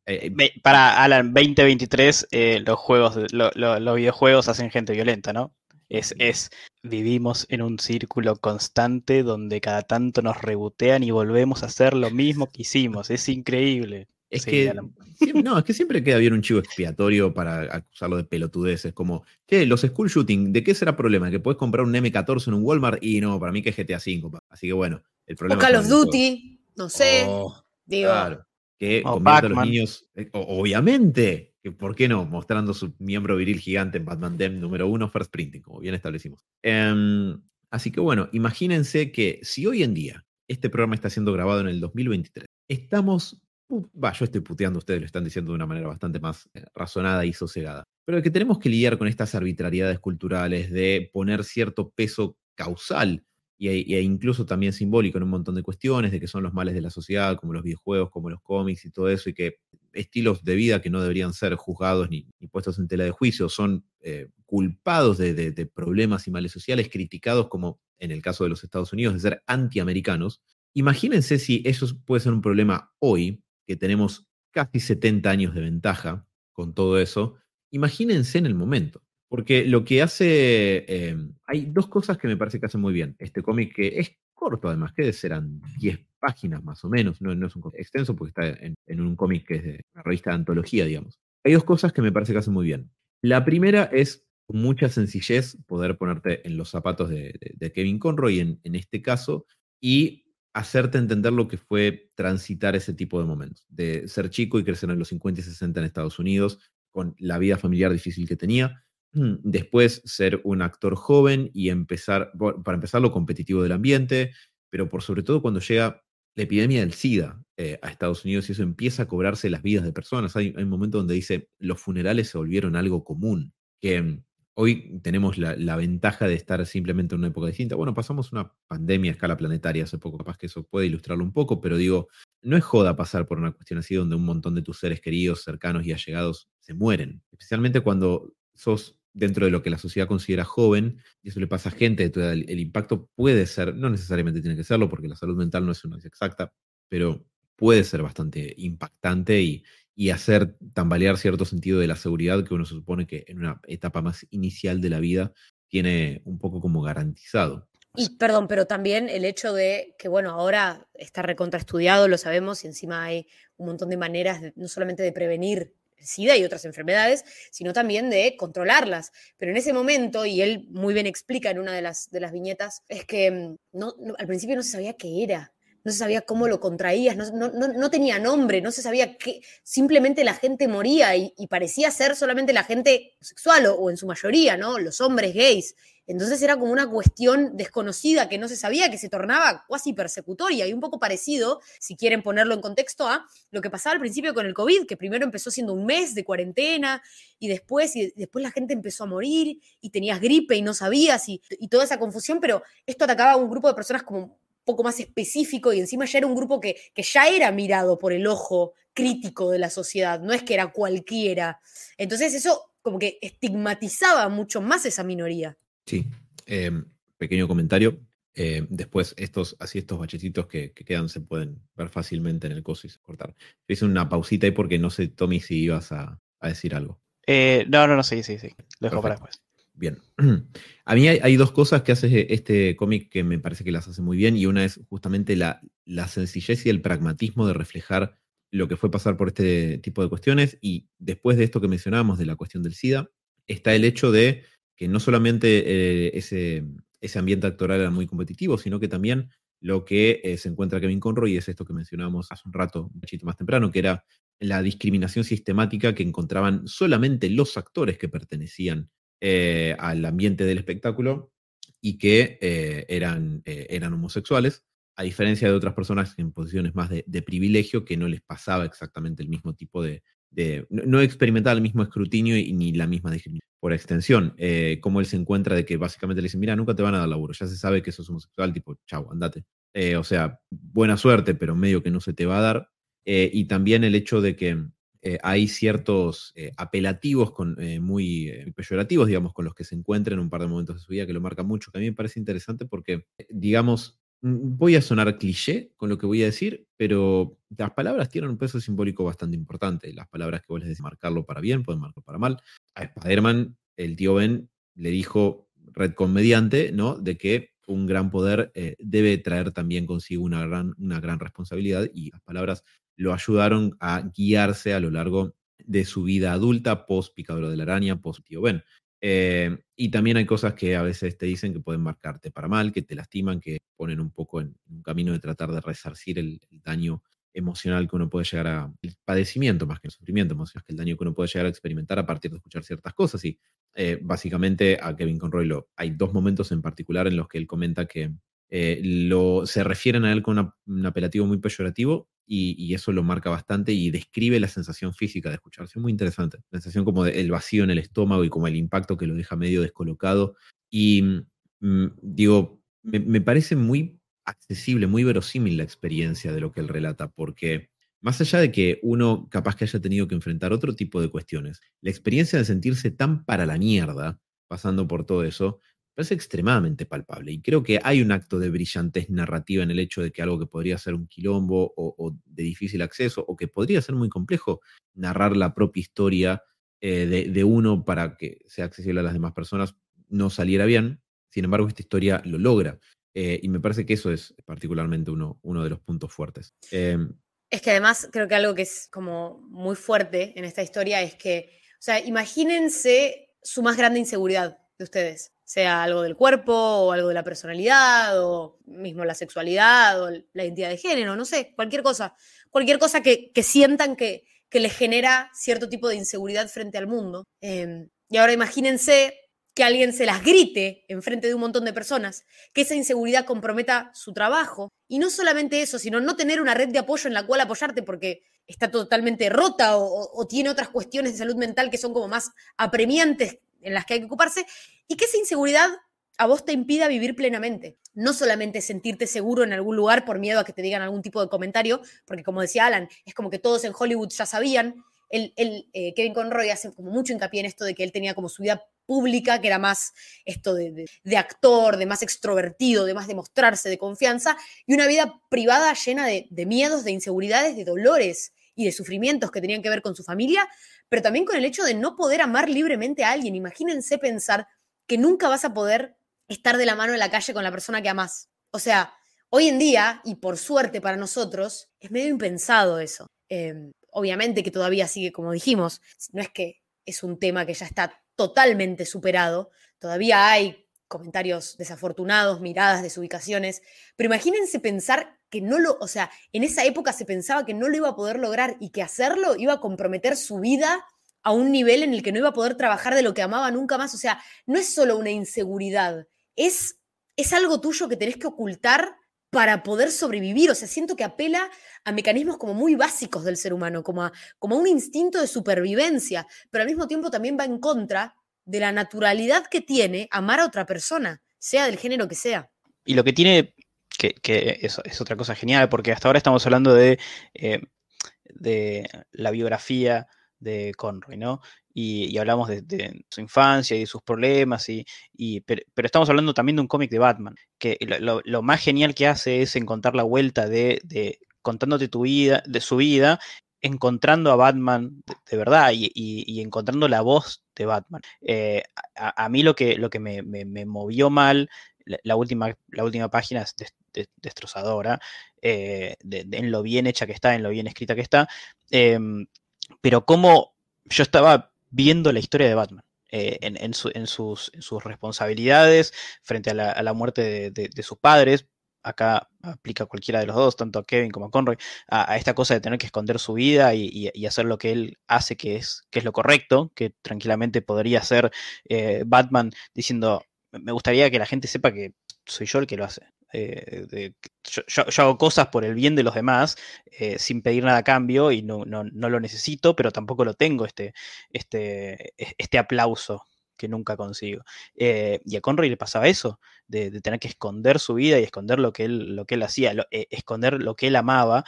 eh, Para Alan, 2023, eh, los juegos, lo, lo, los videojuegos hacen gente violenta, ¿no? Es, es, vivimos en un círculo constante donde cada tanto nos rebotean y volvemos a hacer lo mismo que hicimos. Es increíble. Es sí, que, siempre, no, es que siempre queda bien un chivo expiatorio para acusarlo de pelotudeces, como, che, los school shooting, ¿de qué será problema? Que puedes comprar un M14 en un Walmart y no, para mí que es GTA V. Así que bueno, el problema o Call of Duty, no sé. Oh, digo. Claro, que oh, convierte a los niños, eh, obviamente, ¿por qué no? Mostrando su miembro viril gigante en Batman Dem número uno, First Printing, como bien establecimos. Um, así que bueno, imagínense que si hoy en día este programa está siendo grabado en el 2023, estamos, yo estoy puteando, ustedes lo están diciendo de una manera bastante más eh, razonada y sosegada, pero que tenemos que lidiar con estas arbitrariedades culturales de poner cierto peso causal y, e incluso también simbólico en un montón de cuestiones, de que son los males de la sociedad, como los videojuegos, como los cómics y todo eso, y que estilos de vida que no deberían ser juzgados ni, puestos en tela de juicio, son eh, culpados de, problemas y males sociales, criticados como en el caso de los Estados Unidos, de ser antiamericanos. Imagínense si eso puede ser un problema hoy, que tenemos casi 70 años de ventaja con todo eso, imagínense en el momento. Porque lo que hace. Eh, hay dos cosas que me parece que hacen muy bien. Este cómic que es corto, además, que serán 10 páginas más o menos. No, es un cómic extenso porque está en, un cómic que es de una revista de antología, digamos. Hay dos cosas que me parece que hacen muy bien. La primera es con mucha sencillez poder ponerte en los zapatos de, Kevin Conroy en este caso y hacerte entender lo que fue transitar ese tipo de momentos, de ser chico y crecer en los 50 y 60 en Estados Unidos, con la vida familiar difícil que tenía, <clears throat> después ser un actor joven y empezar, para empezar, lo competitivo del ambiente, pero por sobre todo cuando llega la epidemia del SIDA eh, a Estados Unidos y eso empieza a cobrarse las vidas de personas. Hay, hay, un momento donde dice, los funerales se volvieron algo común, que hoy tenemos la, ventaja de estar simplemente en una época distinta. Bueno, pasamos una pandemia a escala planetaria hace poco, capaz que eso puede ilustrarlo un poco, pero digo, no es joda pasar por una cuestión así donde un montón de tus seres queridos, cercanos y allegados se mueren, especialmente cuando sos dentro de lo que la sociedad considera joven, y eso le pasa a gente, el, el impacto puede ser, no necesariamente tiene que serlo, porque la salud mental no es una exacta, pero puede ser bastante impactante y, y hacer tambalear cierto sentido de la seguridad que uno se supone que en una etapa más inicial de la vida tiene un poco como garantizado. Y perdón, pero también el hecho de que, bueno, ahora está recontraestudiado, lo sabemos, y encima hay un montón de maneras, no solamente de prevenir el SIDA y otras enfermedades, sino también de controlarlas. Pero en ese momento, y él muy bien explica en una de las, de las viñetas, es que mm, no, al principio no se sabía qué era no se sabía cómo lo contraías, no, tenía nombre, no se sabía qué, simplemente la gente moría y, parecía ser solamente la gente sexual o, en su mayoría, ¿no? Los hombres gays. Entonces era como una cuestión desconocida que no se sabía, que se tornaba cuasi persecutoria y un poco parecido, si quieren ponerlo en contexto, a lo que pasaba al principio con el COVID, que primero empezó siendo un mes de cuarentena y después, y después la gente empezó a morir y tenías gripe y no sabías y toda esa confusión, pero esto atacaba a un grupo de personas como poco más específico y encima ya era un grupo que, ya era mirado por el ojo crítico de la sociedad, no es que era cualquiera. Entonces eso como que estigmatizaba mucho más esa minoría. Sí, em, pequeño comentario. Em, después estos, así estos bachecitos que, quedan se pueden ver fácilmente en el coso y cortar. Hice una pausita ahí porque no sé, Tommy, si ibas a, decir algo. Eh, no, no, no, sí, sí, sí. Lo dejo para después. Bien. <clears throat> A mí hay, dos cosas que hace este cómic que me parece que las hace muy bien y una es justamente la, sencillez y el pragmatismo de reflejar lo que fue pasar por este tipo de cuestiones y después de esto que mencionábamos de la cuestión del SIDA, está el hecho de que no solamente eh, ese, ese, ambiente actoral era muy competitivo, sino que también lo que eh, se encuentra Kevin Conroy es esto que mencionábamos hace un rato, un poquito más temprano, que era la discriminación sistemática que encontraban solamente los actores que pertenecían eh, al ambiente del espectáculo y que eh, eran, eh, eran homosexuales, a diferencia de otras personas en posiciones más de, privilegio que no les pasaba exactamente el mismo tipo de... no, experimentaba el mismo escrutinio y, ni la misma discriminación. Por extensión, como él se encuentra de que básicamente le dicen, mira, nunca te van a dar laburo, ya se sabe que sos homosexual, tipo, chau, andate. o sea, buena suerte, pero medio que no se te va a dar. y también el hecho de que eh, hay ciertos eh, apelativos eh, muy peyorativos, digamos, con los que se encuentra en un par de momentos de su vida que lo marcan mucho, que a mí me parece interesante porque, digamos, mm, voy a sonar cliché con lo que voy a decir, pero las palabras tienen un peso simbólico bastante importante. Las palabras que vos les decís marcarlo para bien, pueden marcarlo para mal. A Spider-Man, el tío Ben le dijo, red mediante, ¿no? De que un gran poder debe traer también consigo una gran, una gran responsabilidad y las palabras lo ayudaron a guiarse a lo largo de su vida adulta, post picadura de la araña, post tío Ben. Eh, y también hay cosas que a veces te dicen que pueden marcarte para mal, que te lastiman, que ponen un poco en un camino de tratar de resarcir el, daño emocional que uno puede llegar a, el padecimiento más que el sufrimiento más que el daño que uno puede llegar a experimentar a partir de escuchar ciertas cosas. Y eh, básicamente a Kevin Conroy lo, hay dos momentos en particular en los que él comenta que eh, lo, se refieren a él con un apelativo muy peyorativo y, eso lo marca bastante y describe la sensación física de escucharse. Muy interesante. La sensación como del vacío en el estómago y como el impacto que lo deja medio descolocado. Y mm, digo, me, parece muy accesible, muy verosímil la experiencia de lo que él relata, porque más allá de que uno capaz que haya tenido que enfrentar otro tipo de cuestiones, la experiencia de sentirse tan para la mierda pasando por todo eso, parece extremadamente palpable. Y creo que hay un acto de brillantez narrativa en el hecho de que algo que podría ser un quilombo o, de difícil acceso, o que podría ser muy complejo, narrar la propia historia eh, de, uno para que sea accesible a las demás personas, no saliera bien. Sin embargo, esta historia lo logra. Eh, y me parece que eso es particularmente uno, de los puntos fuertes. Em, es que además creo que algo que es como muy fuerte en esta historia es que, o sea, imagínense su más grande inseguridad de ustedes sea algo del cuerpo o algo de la personalidad o mismo la sexualidad o la identidad de género, no sé, cualquier cosa, cualquier cosa que, sientan que, que, les genera cierto tipo de inseguridad frente al mundo. Em, y ahora imagínense que alguien se las grite en frente de un montón de personas, que esa inseguridad comprometa su trabajo. Y no solamente eso, sino no tener una red de apoyo en la cual apoyarte porque está totalmente rota o tiene otras cuestiones de salud mental que son como más apremiantes en las que hay que ocuparse y que esa inseguridad a vos te impida vivir plenamente. No solamente sentirte seguro en algún lugar por miedo a que te digan algún tipo de comentario, porque como decía Alan, es como que todos en Hollywood ya sabían. El, eh, Kevin Conroy hace como mucho hincapié en esto de que él tenía como su vida pública, que era más esto de, actor, de más extrovertido, de más demostrarse, de confianza, y una vida privada llena de, de miedos, de inseguridades, de dolores y de sufrimientos que tenían que ver con su familia, pero también con el hecho de no poder amar libremente a alguien. Imagínense pensar que nunca vas a poder estar de la mano en la calle con la persona que amas. O sea, hoy en día, y por suerte para nosotros, es medio impensado eso. Em, obviamente que todavía sigue, como dijimos, no es que es un tema que ya está totalmente superado, todavía hay comentarios desafortunados, miradas, desubicaciones, pero imagínense pensar que no lo, o sea, en esa época se pensaba que no lo iba a poder lograr y que hacerlo iba a comprometer su vida a un nivel en el que no iba a poder trabajar de lo que amaba nunca más. O sea, no es solo una inseguridad, es, es algo tuyo que tenés que ocultar para poder sobrevivir. O sea, siento que apela a mecanismos como muy básicos del ser humano, como a, como un instinto de supervivencia, pero al mismo tiempo también va en contra de la naturalidad que tiene amar a otra persona, sea del género que sea. Y lo que tiene, que, es, otra cosa genial, porque hasta ahora estamos hablando de, eh, de la biografía de Conroy, ¿no? Y, hablamos de, su infancia y de sus problemas, y, pero, estamos hablando también de un cómic de Batman, que lo, más genial que hace es encontrar la vuelta de, contándote tu vida, de su vida, encontrando a Batman de, verdad y, encontrando la voz de Batman. Eh, a, mí lo que, lo que me, movió mal, la, última, la última página es destrozadora, eh, en lo bien hecha que está, en lo bien escrita que está, em, pero como yo estaba viendo la historia de Batman. Eh, en, sus, responsabilidades frente a la, muerte de, sus padres. Acá aplica cualquiera de los dos, tanto a Kevin como a Conroy, a, esta cosa de tener que esconder su vida y, hacer lo que él hace, que es, que es lo correcto, que tranquilamente podría ser eh, Batman diciendo, me gustaría que la gente sepa que soy yo el que lo hace. Eh, yo, hago cosas por el bien de los demás eh, sin pedir nada a cambio y no, lo necesito, pero tampoco lo tengo este, este, e, este aplauso que nunca consigo. Eh, y a Conroy le pasaba eso, de, tener que esconder su vida y esconder lo que él, lo que él hacía, esconder lo que él amaba,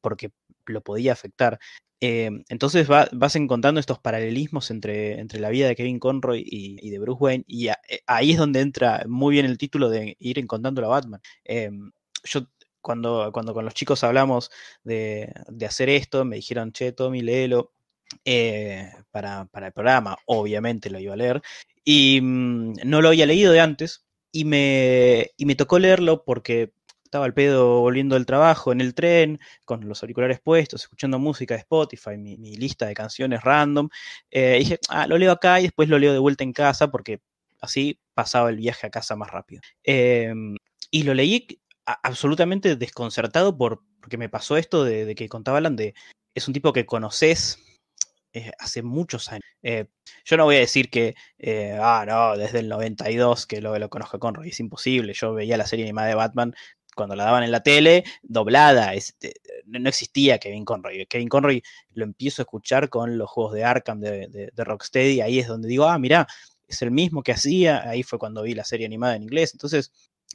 porque lo podía afectar. Em, entonces vas encontrando estos paralelismos entre, entre, la vida de Kevin Conroy y, de Bruce Wayne, y eh, ahí es donde entra muy bien el título de ir encontrando a Batman. Em, yo cuando, cuando con los chicos hablamos de, hacer esto, me dijeron, che, Tommy, léelo. Eh, para, el programa, obviamente lo iba a leer, y mm, no lo había leído de antes, y me, y me tocó leerlo porque estaba al pedo volviendo del trabajo en el tren, con los auriculares puestos, escuchando música de Spotify, mi, lista de canciones random. Eh, dije, ah, lo leo acá y después lo leo de vuelta en casa porque así pasaba el viaje a casa más rápido. Em, y lo leí absolutamente desconcertado por, porque me pasó esto de, que contaba Alan de, es un tipo que conoces eh, hace muchos años. Eh, yo no voy a decir que, ah, no, desde el 92 que lo, lo conozco con Roy, es imposible. Yo veía la serie animada de Batman cuando la daban en la tele, doblada, este, no existía Kevin Conroy. Kevin Conroy lo empiezo a escuchar con los juegos de Arkham de, Rocksteady, ahí es donde digo, ah, mira, es el mismo que hacía, ahí fue cuando vi la serie animada en inglés, entonces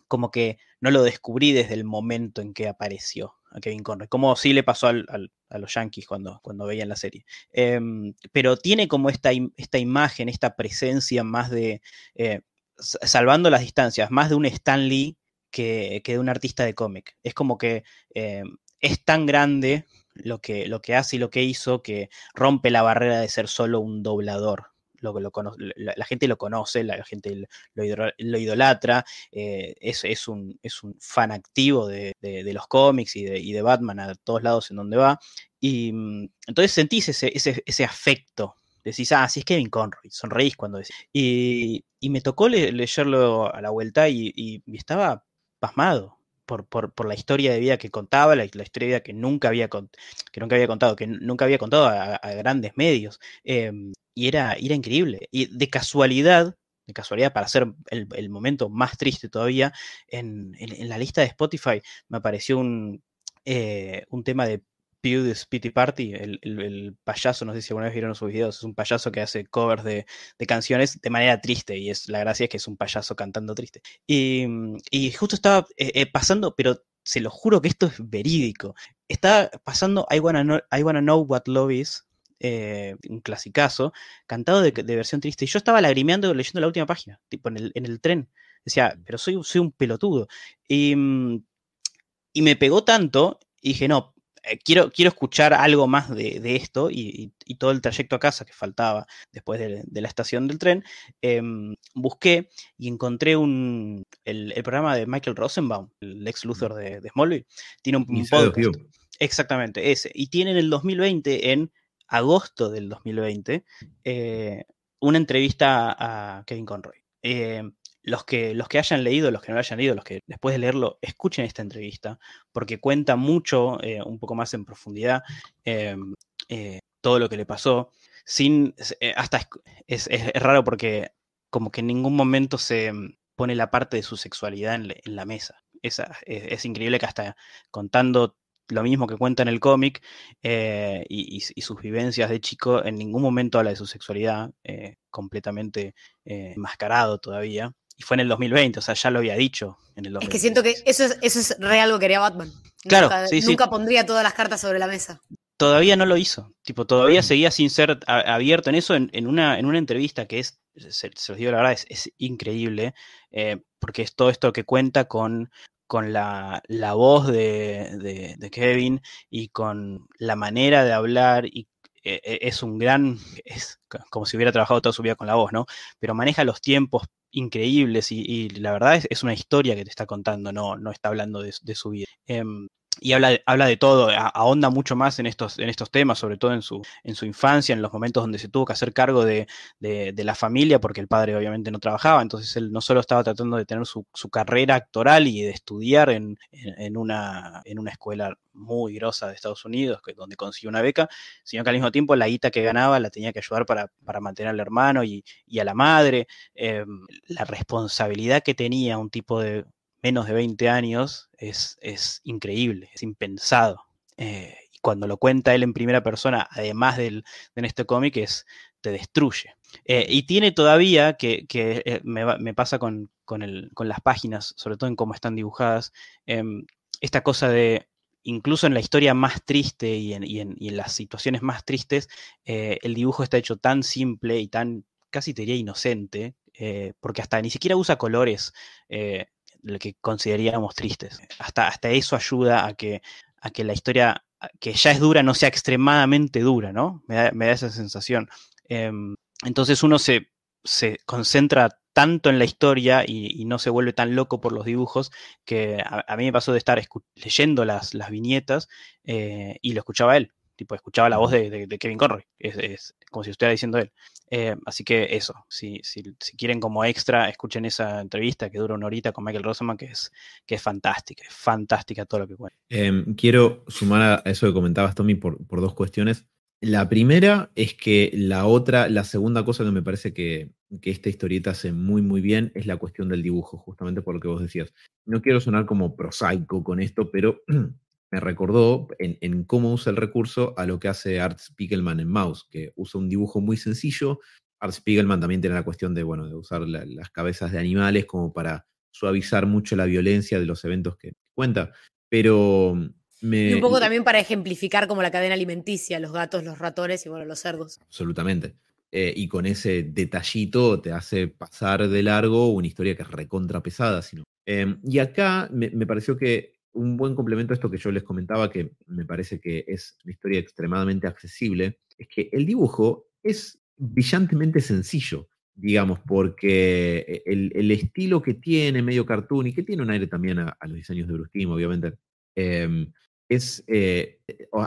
como que no lo descubrí desde el momento en que apareció a Kevin Conroy, como sí le pasó a los Yankees cuando, cuando veían la serie. Em, pero tiene como esta, esta, imagen, esta presencia más de, eh, salvando las distancias, más de un Stan Lee que, de un artista de cómic. Es como que eh, es tan grande lo que, lo que hace y lo que hizo que rompe la barrera de ser solo un doblador. Lo, lo la, gente lo conoce, la gente lo, idolatra, eh, es, un, es, un, fan activo de, los cómics y de, Batman a todos lados en donde va. Y mm, entonces sentís ese, ese, afecto decís, ah, sí es Kevin Conroy, sonreís cuando decís. Y, me tocó leerlo a la vuelta y, estaba pasmado por, por, la historia de vida que contaba, la, historia de vida que nunca había, que nunca había contado, que nunca había contado a, grandes medios. Em, y era, era increíble. Y de casualidad, de casualidad, para hacer el, momento más triste todavía, en, la lista de Spotify me apareció un, eh, un tema de Pew's Pity Party, el, payaso, no sé si alguna vez vieron sus videos, es un payaso que hace covers de, canciones de manera triste y es la gracia es que es un payaso cantando triste. Y, justo estaba eh, eh, pasando, pero se lo juro que esto es verídico, estaba pasando I Wanna Know, I wanna know What Love Is, eh, un clasicazo, cantado de, versión triste. Y yo estaba lagrimeando leyendo la última página, tipo en el, en el tren. Decía, pero soy, soy un pelotudo. Y, mm, y me pegó tanto, y dije, no, eh, quiero, quiero escuchar algo más de, esto y, todo el trayecto a casa que faltaba después de, la estación del tren, em, busqué y encontré un, el, programa de Michael Rosenbaum, el ex Luthor de, Smallville. Tiene un, podcast. Exactamente, ese. Y tiene en el 2020, en agosto del 2020, eh, una entrevista a Kevin Conroy. Eh, los que, los que hayan leído, los que no lo hayan leído, los que después de leerlo escuchen esta entrevista, porque cuenta mucho, eh, un poco más en profundidad, em, eh, todo lo que le pasó. Sin, eh, hasta es, raro porque como que en ningún momento se pone la parte de su sexualidad en, la mesa. es, es, increíble que hasta contando lo mismo que cuenta en el cómic y, sus vivencias de chico, en ningún momento habla de su sexualidad, completamente enmascarado todavía y fue en el 2020, o sea, ya lo había dicho en el 2020. Es que siento que eso es, eso es re algo que haría Batman. Claro, nunca, sí, nunca pondría todas las cartas sobre la mesa. Todavía no lo hizo, tipo, todavía seguía sin ser abierto en eso, en, una, en una entrevista que es, se, los digo la verdad, es, increíble, eh, porque es todo esto que cuenta con, con la, voz de, de, Kevin y con la manera de hablar y eh, eh, es un gran, es como si hubiera trabajado toda su vida con la voz, ¿no? Pero maneja los tiempos increíbles y, la verdad es, una historia que te está contando, no, no está hablando de, su vida. Em, y habla de, habla de todo, ahonda mucho más en estos, en estos temas, sobre todo en su, en su infancia, en los momentos donde se tuvo que hacer cargo de, la familia, porque el padre obviamente no trabajaba, entonces él no solo estaba tratando de tener su, carrera actoral y de estudiar en, una, en una escuela muy grosa de Estados Unidos, que, donde consiguió una beca, sino que al mismo tiempo la guita que ganaba la tenía que ayudar para, mantener al hermano y, a la madre, em, la responsabilidad que tenía un tipo de menos de 20 años es, es increíble, es impensado. Eh, y cuando lo cuenta él en primera persona, además del, de en este cómic, es te destruye. Eh, y tiene todavía, que, que eh, me, pasa con, con, el, con, las páginas, sobre todo en cómo están dibujadas, em, esta cosa de, incluso en la historia más triste y en, y en, y en las situaciones más tristes, el dibujo está hecho tan simple y tan, casi te diría inocente, porque hasta ni siquiera usa colores lo que consideraríamos tristes. Hasta, hasta eso ayuda a que, a que la historia que ya es dura no sea extremadamente dura, ¿no? Me da, esa sensación. Em, entonces uno se, se, concentra tanto en la historia y, no se vuelve tan loco por los dibujos que a, mí me pasó de estar leyendo las, las viñetas eh, y lo escuchaba él tipo, escuchaba la voz de, Kevin Conroy, es, como si estuviera diciendo él. Eh, así que eso, si, si, quieren como extra, escuchen esa entrevista que dura una horita con Michael Rosenman, que es, que es fantástica, es fantástica todo lo que cuenta. Em, quiero sumar a eso que comentabas, Tommy, por, por dos cuestiones. La primera es que la otra, la segunda cosa que me parece que, que, esta historieta hace muy, muy bien es la cuestión del dibujo, justamente por lo que vos decías. No quiero sonar como prosaico con esto, pero <clears throat> me recordó en, cómo usa el recurso a lo que hace Art Spiegelman en Mouse, que usa un dibujo muy sencillo. Art Spiegelman también tiene la cuestión de, bueno, de usar las cabezas de animales como para suavizar mucho la violencia de los eventos que cuenta. Pero me, y un poco también para ejemplificar como la cadena alimenticia, los gatos, los ratones y bueno, los cerdos. Absolutamente. Eh, y con ese detallito te hace pasar de largo una historia que es recontra pesada. Sino. Em, y acá me, pareció que un buen complemento a esto que yo les comentaba, que me parece que es una historia extremadamente accesible, es que el dibujo es brillantemente sencillo, digamos, porque el, estilo que tiene, medio cartoon, y que tiene un aire también a, los diseños de Bruce obviamente, em, es, eh,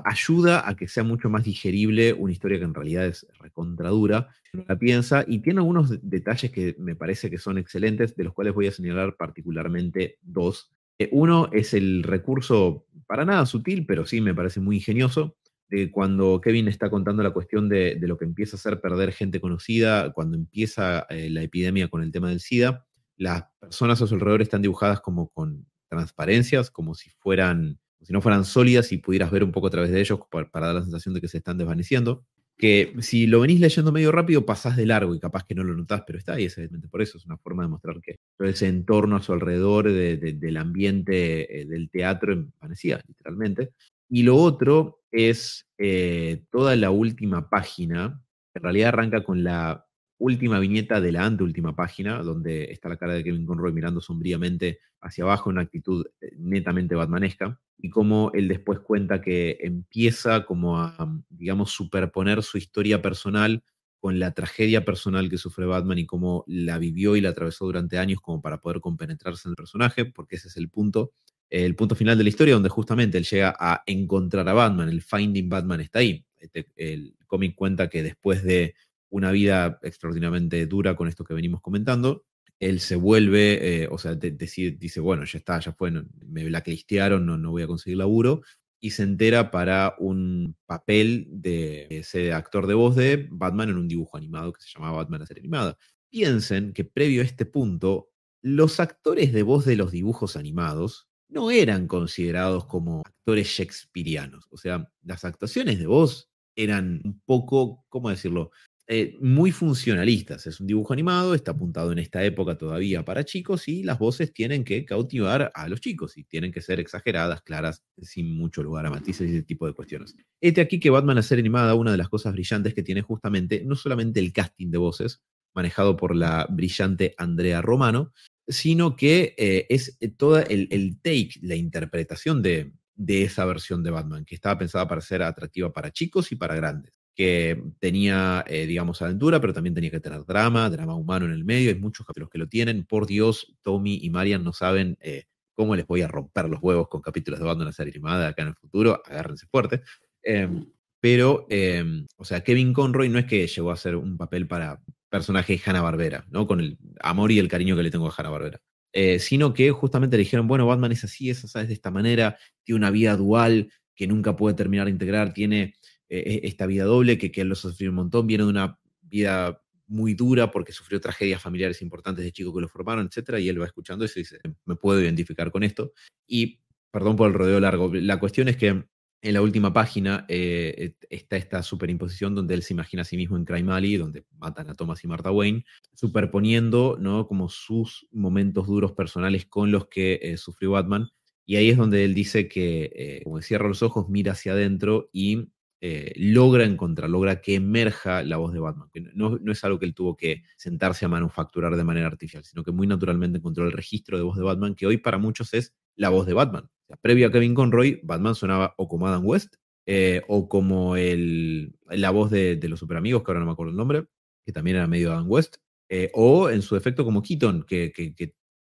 ayuda a que sea mucho más digerible una historia que en realidad es recontradura, la piensa, y tiene algunos detalles que me parece que son excelentes, de los cuales voy a señalar particularmente dos. Eh, uno es el recurso para nada sutil, pero sí me parece muy ingenioso, de cuando Kevin está contando la cuestión de, lo que empieza a hacer perder gente conocida, cuando empieza eh, la epidemia con el tema del SIDA, las personas a su alrededor están dibujadas como con transparencias, como si fueran si no fueran sólidas y pudieras ver un poco a través de ellos para, dar la sensación de que se están desvaneciendo. Que si lo venís leyendo medio rápido, pasás de largo y capaz que no lo notás, pero está ahí, evidentemente por eso. Es una forma de mostrar que todo ese entorno a su alrededor del ambiente eh, del teatro envanecía, literalmente. Y lo otro es eh, toda la última página, en realidad arranca con la última viñeta de la anteúltima página, donde está la cara de Kevin Conroy mirando sombríamente hacia abajo en una actitud eh, netamente batmanesca, y cómo él después cuenta que empieza como a, digamos, superponer su historia personal con la tragedia personal que sufre Batman y cómo la vivió y la atravesó durante años como para poder compenetrarse en el personaje, porque ese es el punto, el punto final de la historia donde justamente él llega a encontrar a Batman, el Finding Batman está ahí. Este, el cómic cuenta que después de una vida extraordinariamente dura con esto que venimos comentando. Él se vuelve, eh, o sea, dice, bueno, ya está, ya fue, me blacklistearon, no, no voy a conseguir laburo, y se entera para un papel de ese actor de voz de Batman en un dibujo animado que se llamaba Batman la serie animada. Piensen que previo a este punto, los actores de voz de los dibujos animados no eran considerados como actores shakespearianos. O sea, las actuaciones de voz eran un poco, ¿cómo decirlo? Eh, muy funcionalistas. Es un dibujo animado, está apuntado en esta época todavía para chicos y las voces tienen que cautivar a los chicos y tienen que ser exageradas, claras, sin mucho lugar a matices y ese tipo de cuestiones. Este aquí que Batman a ser animada, una de las cosas brillantes que tiene justamente, no solamente el casting de voces, manejado por la brillante Andrea Romano, sino que eh, es eh, todo el, take, la interpretación de, de esa versión de Batman, que estaba pensada para ser atractiva para chicos y para grandes que tenía, eh, digamos, aventura, pero también tenía que tener drama, drama humano en el medio. Hay muchos capítulos que lo tienen. Por Dios, Tommy y Marian no saben eh, cómo les voy a romper los huevos con capítulos de banda en la serie animada acá en el futuro. Agárrense fuerte. Em, pero, em, o sea, Kevin Conroy no es que llegó a ser un papel para personaje Hanna-Barbera, ¿no? Con el amor y el cariño que le tengo a Hanna-Barbera. Eh, sino que justamente le dijeron, bueno, Batman es así, es, es de esta manera, tiene una vida dual que nunca puede terminar de integrar, tiene eh, esta vida doble, que, que él lo sufrió un montón, viene de una vida muy dura porque sufrió tragedias familiares importantes de chico que lo formaron, etcétera, y él va escuchando eso y dice, me puedo identificar con esto. Y, perdón por el rodeo largo, la cuestión es que en la última página eh, está esta superimposición donde él se imagina a sí mismo en Crime Alley, donde matan a Thomas y Martha Wayne, superponiendo ¿no? como sus momentos duros personales con los que eh, sufrió Batman. Y ahí es donde él dice que, como cierra los ojos, mira hacia adentro y eh, logra encontrar, logra que emerja la voz de Batman. Que no, es algo que él tuvo que sentarse a manufacturar de manera artificial, sino que muy naturalmente encontró el registro de voz de Batman, que hoy para muchos es la voz de Batman. Previo a Kevin Conroy, Batman sonaba o como Adam West, eh, o como el, la voz de, los super amigos, que ahora no me acuerdo el nombre, que también era medio Adam West, eh, o en su defecto como Keaton, que,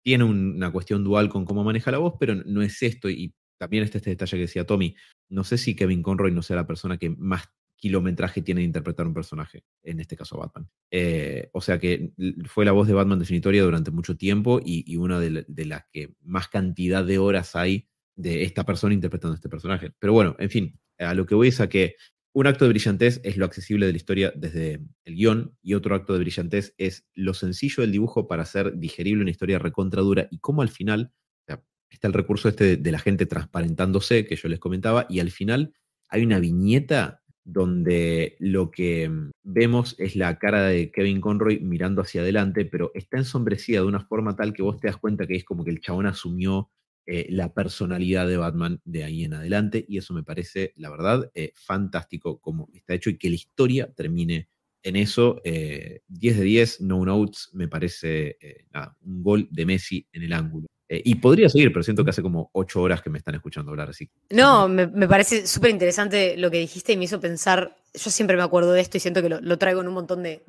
tiene una cuestión dual con cómo maneja la voz, pero no es esto, y también está este detalle que decía Tommy, no sé si Kevin Conroy no sea la persona que más kilometraje tiene de interpretar un personaje, en este caso Batman. Eh, o sea que fue la voz de Batman definitoria durante mucho tiempo y, una de, las que más cantidad de horas hay de esta persona interpretando este personaje. Pero bueno, en fin, a lo que voy es a que un acto de brillantez es lo accesible de la historia desde el guion y otro acto de brillantez es lo sencillo del dibujo para hacer digerible una historia recontradura y cómo al final está el recurso este de, la gente transparentándose, que yo les comentaba, y al final hay una viñeta donde lo que mm, vemos es la cara de Kevin Conroy mirando hacia adelante, pero está ensombrecida de una forma tal que vos te das cuenta que es como que el chabón asumió eh, la personalidad de Batman de ahí en adelante, y eso me parece, la verdad, eh, fantástico como está hecho y que la historia termine en eso. 10 eh, de 10, no notes, me parece un gol de Messi en el ángulo. Eh, y podría seguir, pero siento que hace como ocho horas que me están escuchando hablar así. No, me, parece súper interesante lo que dijiste y me hizo pensar, yo siempre me acuerdo de esto y siento que lo, traigo en un montón de,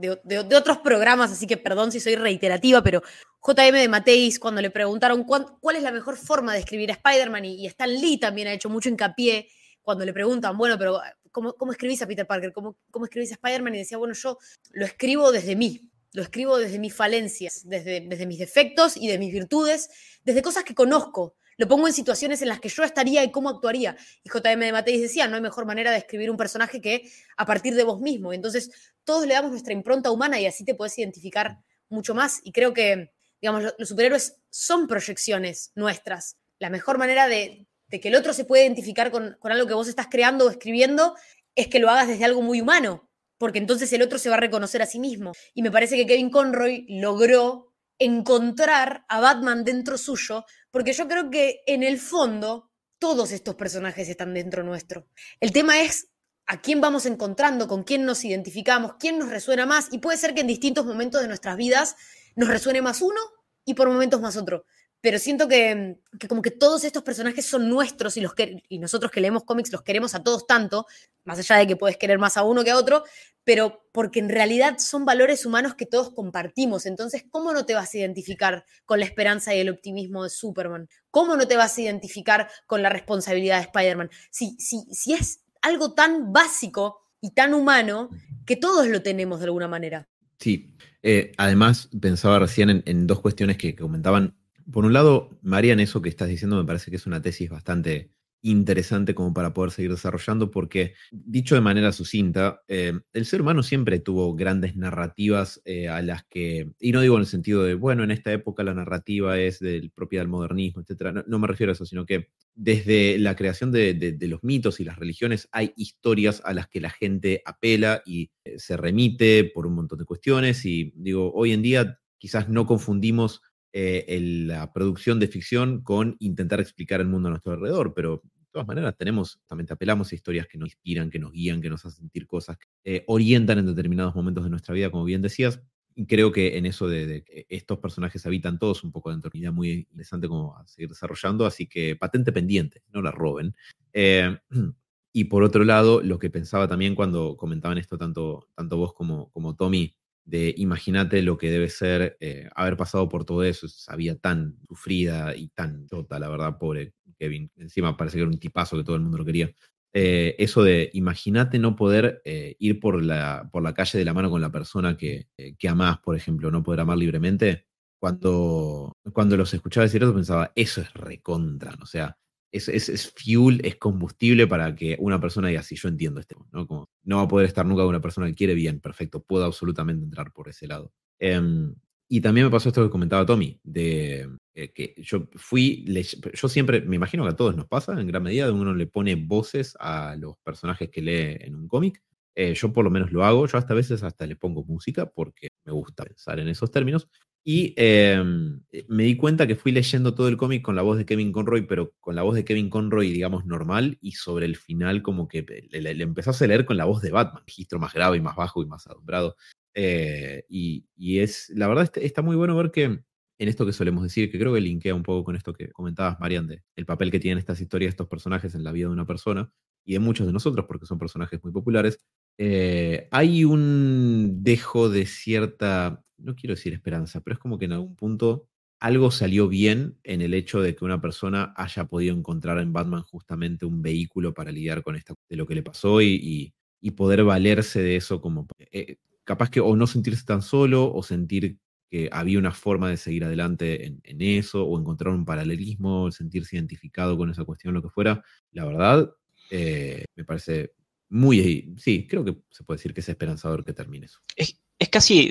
otros programas, así que perdón si soy reiterativa, pero JM de Mateis, cuando le preguntaron cuál, es la mejor forma de escribir a Spider-Man, y, Stan Lee también ha hecho mucho hincapié cuando le preguntan, bueno, pero ¿cómo, cómo escribís a Peter Parker? ¿Cómo, cómo escribís a Spider-Man? Y decía, bueno, yo lo escribo desde mí, lo escribo desde mis falencias, desde, desde mis defectos y de mis virtudes, desde cosas que conozco. Lo pongo en situaciones en las que yo estaría y cómo actuaría. Y JM de Mateis decía, no hay mejor manera de escribir un personaje que a partir de vos mismo. Entonces, todos le damos nuestra impronta humana y así te puedes identificar mucho más. Y creo que, digamos, los superhéroes son proyecciones nuestras. La mejor manera de, que el otro se puede identificar con, con algo que vos estás creando o escribiendo, es que lo hagas desde algo muy humano, porque entonces el otro se va a reconocer a sí mismo. Y me parece que Kevin Conroy logró encontrar a Batman dentro suyo, porque yo creo que en el fondo todos estos personajes están dentro nuestro. El tema es a quién vamos encontrando, con quién nos identificamos, quién nos resuena más, y puede ser que en distintos momentos de nuestras vidas nos resuene más uno y por momentos más otro pero siento que, como que todos estos personajes son nuestros y, los que, y nosotros que leemos cómics los queremos a todos tanto, más allá de que puedes querer más a uno que a otro, pero porque en realidad son valores humanos que todos compartimos. Entonces, ¿cómo no te vas a identificar con la esperanza y el optimismo de Superman? ¿Cómo no te vas a identificar con la responsabilidad de Spider-Man? Si, si, si es algo tan básico y tan humano que todos lo tenemos de alguna manera. Sí, eh, además pensaba recién en, en dos cuestiones que comentaban por un lado, Marian, eso que estás diciendo me parece que es una tesis bastante interesante como para poder seguir desarrollando, porque dicho de manera sucinta, eh, el ser humano siempre tuvo grandes narrativas eh, a las que, y no digo en el sentido de, bueno, en esta época la narrativa es del propia del modernismo, etc. No, me refiero a eso, sino que desde la creación de, los mitos y las religiones hay historias a las que la gente apela y eh, se remite por un montón de cuestiones, y digo, hoy en día quizás no confundimos eh, la producción de ficción con intentar explicar el mundo a nuestro alrededor, pero de todas maneras tenemos, también apelamos a historias que nos inspiran, que nos guían, que nos hacen sentir cosas, que eh, orientan en determinados momentos de nuestra vida, como bien decías. Creo que en eso de, que estos personajes habitan todos un poco dentro de una idea muy interesante como a seguir desarrollando, así que patente pendiente, no la roben. Eh, <clears throat> y por otro lado, lo que pensaba también cuando comentaban esto tanto, tanto vos como, como Tommy, de imagínate lo que debe ser eh, haber pasado por todo eso, sabía tan sufrida y tan chota, la verdad, pobre Kevin. Encima parece que era un tipazo que todo el mundo lo quería. Eh, eso de imagínate no poder eh, ir por la, por la calle de la mano con la persona que, que amás, por ejemplo, no poder amar libremente. Cuando, cuando los escuchaba decir eso pensaba, eso es recontra, o sea, es, es, fuel, es combustible para que una persona diga, sí, yo entiendo este, ¿no? Como, no va a poder estar nunca con una persona que quiere bien, perfecto, puedo absolutamente entrar por ese lado. Em, y también me pasó esto que comentaba Tommy, de eh, que yo fui, yo siempre, me imagino que a todos nos pasa, en gran medida, uno le pone voces a los personajes que lee en un cómic. Eh, yo por lo menos lo hago, yo hasta a veces hasta le pongo música porque me gusta pensar en esos términos. Y em, eh, me di cuenta que fui leyendo todo el cómic con la voz de Kevin Conroy, pero con la voz de Kevin Conroy, digamos, normal, y sobre el final como que le, empezó a leer con la voz de Batman, registro más grave y más bajo y más adumbrado. Eh, y, es, la verdad está, muy bueno ver que en esto que solemos decir, que creo que linkea un poco con esto que comentabas, Marian, de el papel que tienen estas historias, estos personajes en la vida de una persona, y de muchos de nosotros, porque son personajes muy populares, eh, hay un dejo de cierta no quiero decir esperanza, pero es como que en algún punto algo salió bien en el hecho de que una persona haya podido encontrar en Batman justamente un vehículo para lidiar con esta, de lo que le pasó y, poder valerse de eso como eh, capaz que o no sentirse tan solo o sentir que había una forma de seguir adelante en, eso o encontrar un paralelismo, sentirse identificado con esa cuestión, lo que fuera. La verdad, eh, me parece muy, sí, creo que se puede decir que es esperanzador que termine eso. Es, es casi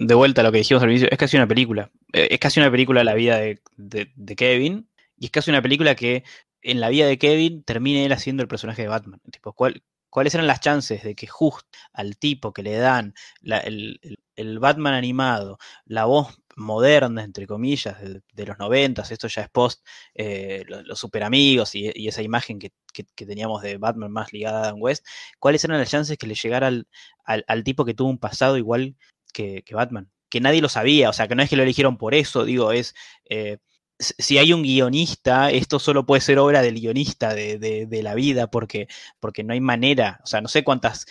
de vuelta a lo que dijimos al inicio, es casi una película. Eh, es casi una película la vida de, Kevin. Y es casi una película que en la vida de Kevin termine él haciendo el personaje de Batman. Tipo, ¿Cuáles eran las chances de que justo al tipo que le dan el, Batman animado, la voz moderna, entre comillas, de, los noventas, esto ya es post eh, los, super amigos y, esa imagen que, teníamos de Batman más ligada a Adam West, ¿cuáles eran las chances que le llegara al, al tipo que tuvo un pasado igual que, Batman, que nadie lo sabía, o sea, que no es que lo eligieron por eso, digo, es, eh, si hay un guionista, esto solo puede ser obra del guionista de, la vida, porque, porque no hay manera, o sea, no sé cuántas,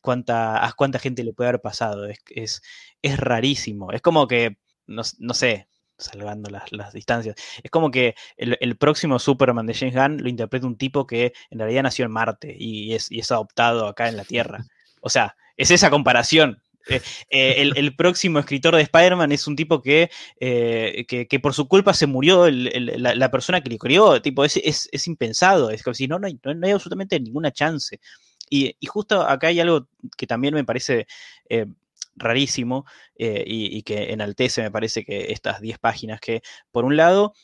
cuánta, a cuánta gente le puede haber pasado, es, es, es rarísimo, es como que, no, sé, salvando las, distancias. Es como que el, próximo Superman de James Gunn lo interpreta un tipo que en realidad nació en Marte y es, y es adoptado acá en la Tierra. O sea, es esa comparación. Eh, eh, el, próximo escritor de Spider-Man es un tipo que, eh, que, por su culpa se murió la, persona que le crió. Tipo, es, es, impensado. Es como si no, no hay, no, hay absolutamente ninguna chance. Y, justo acá hay algo que también me parece rarísimo y, que enaltece, me parece que estas 10 páginas, que por un lado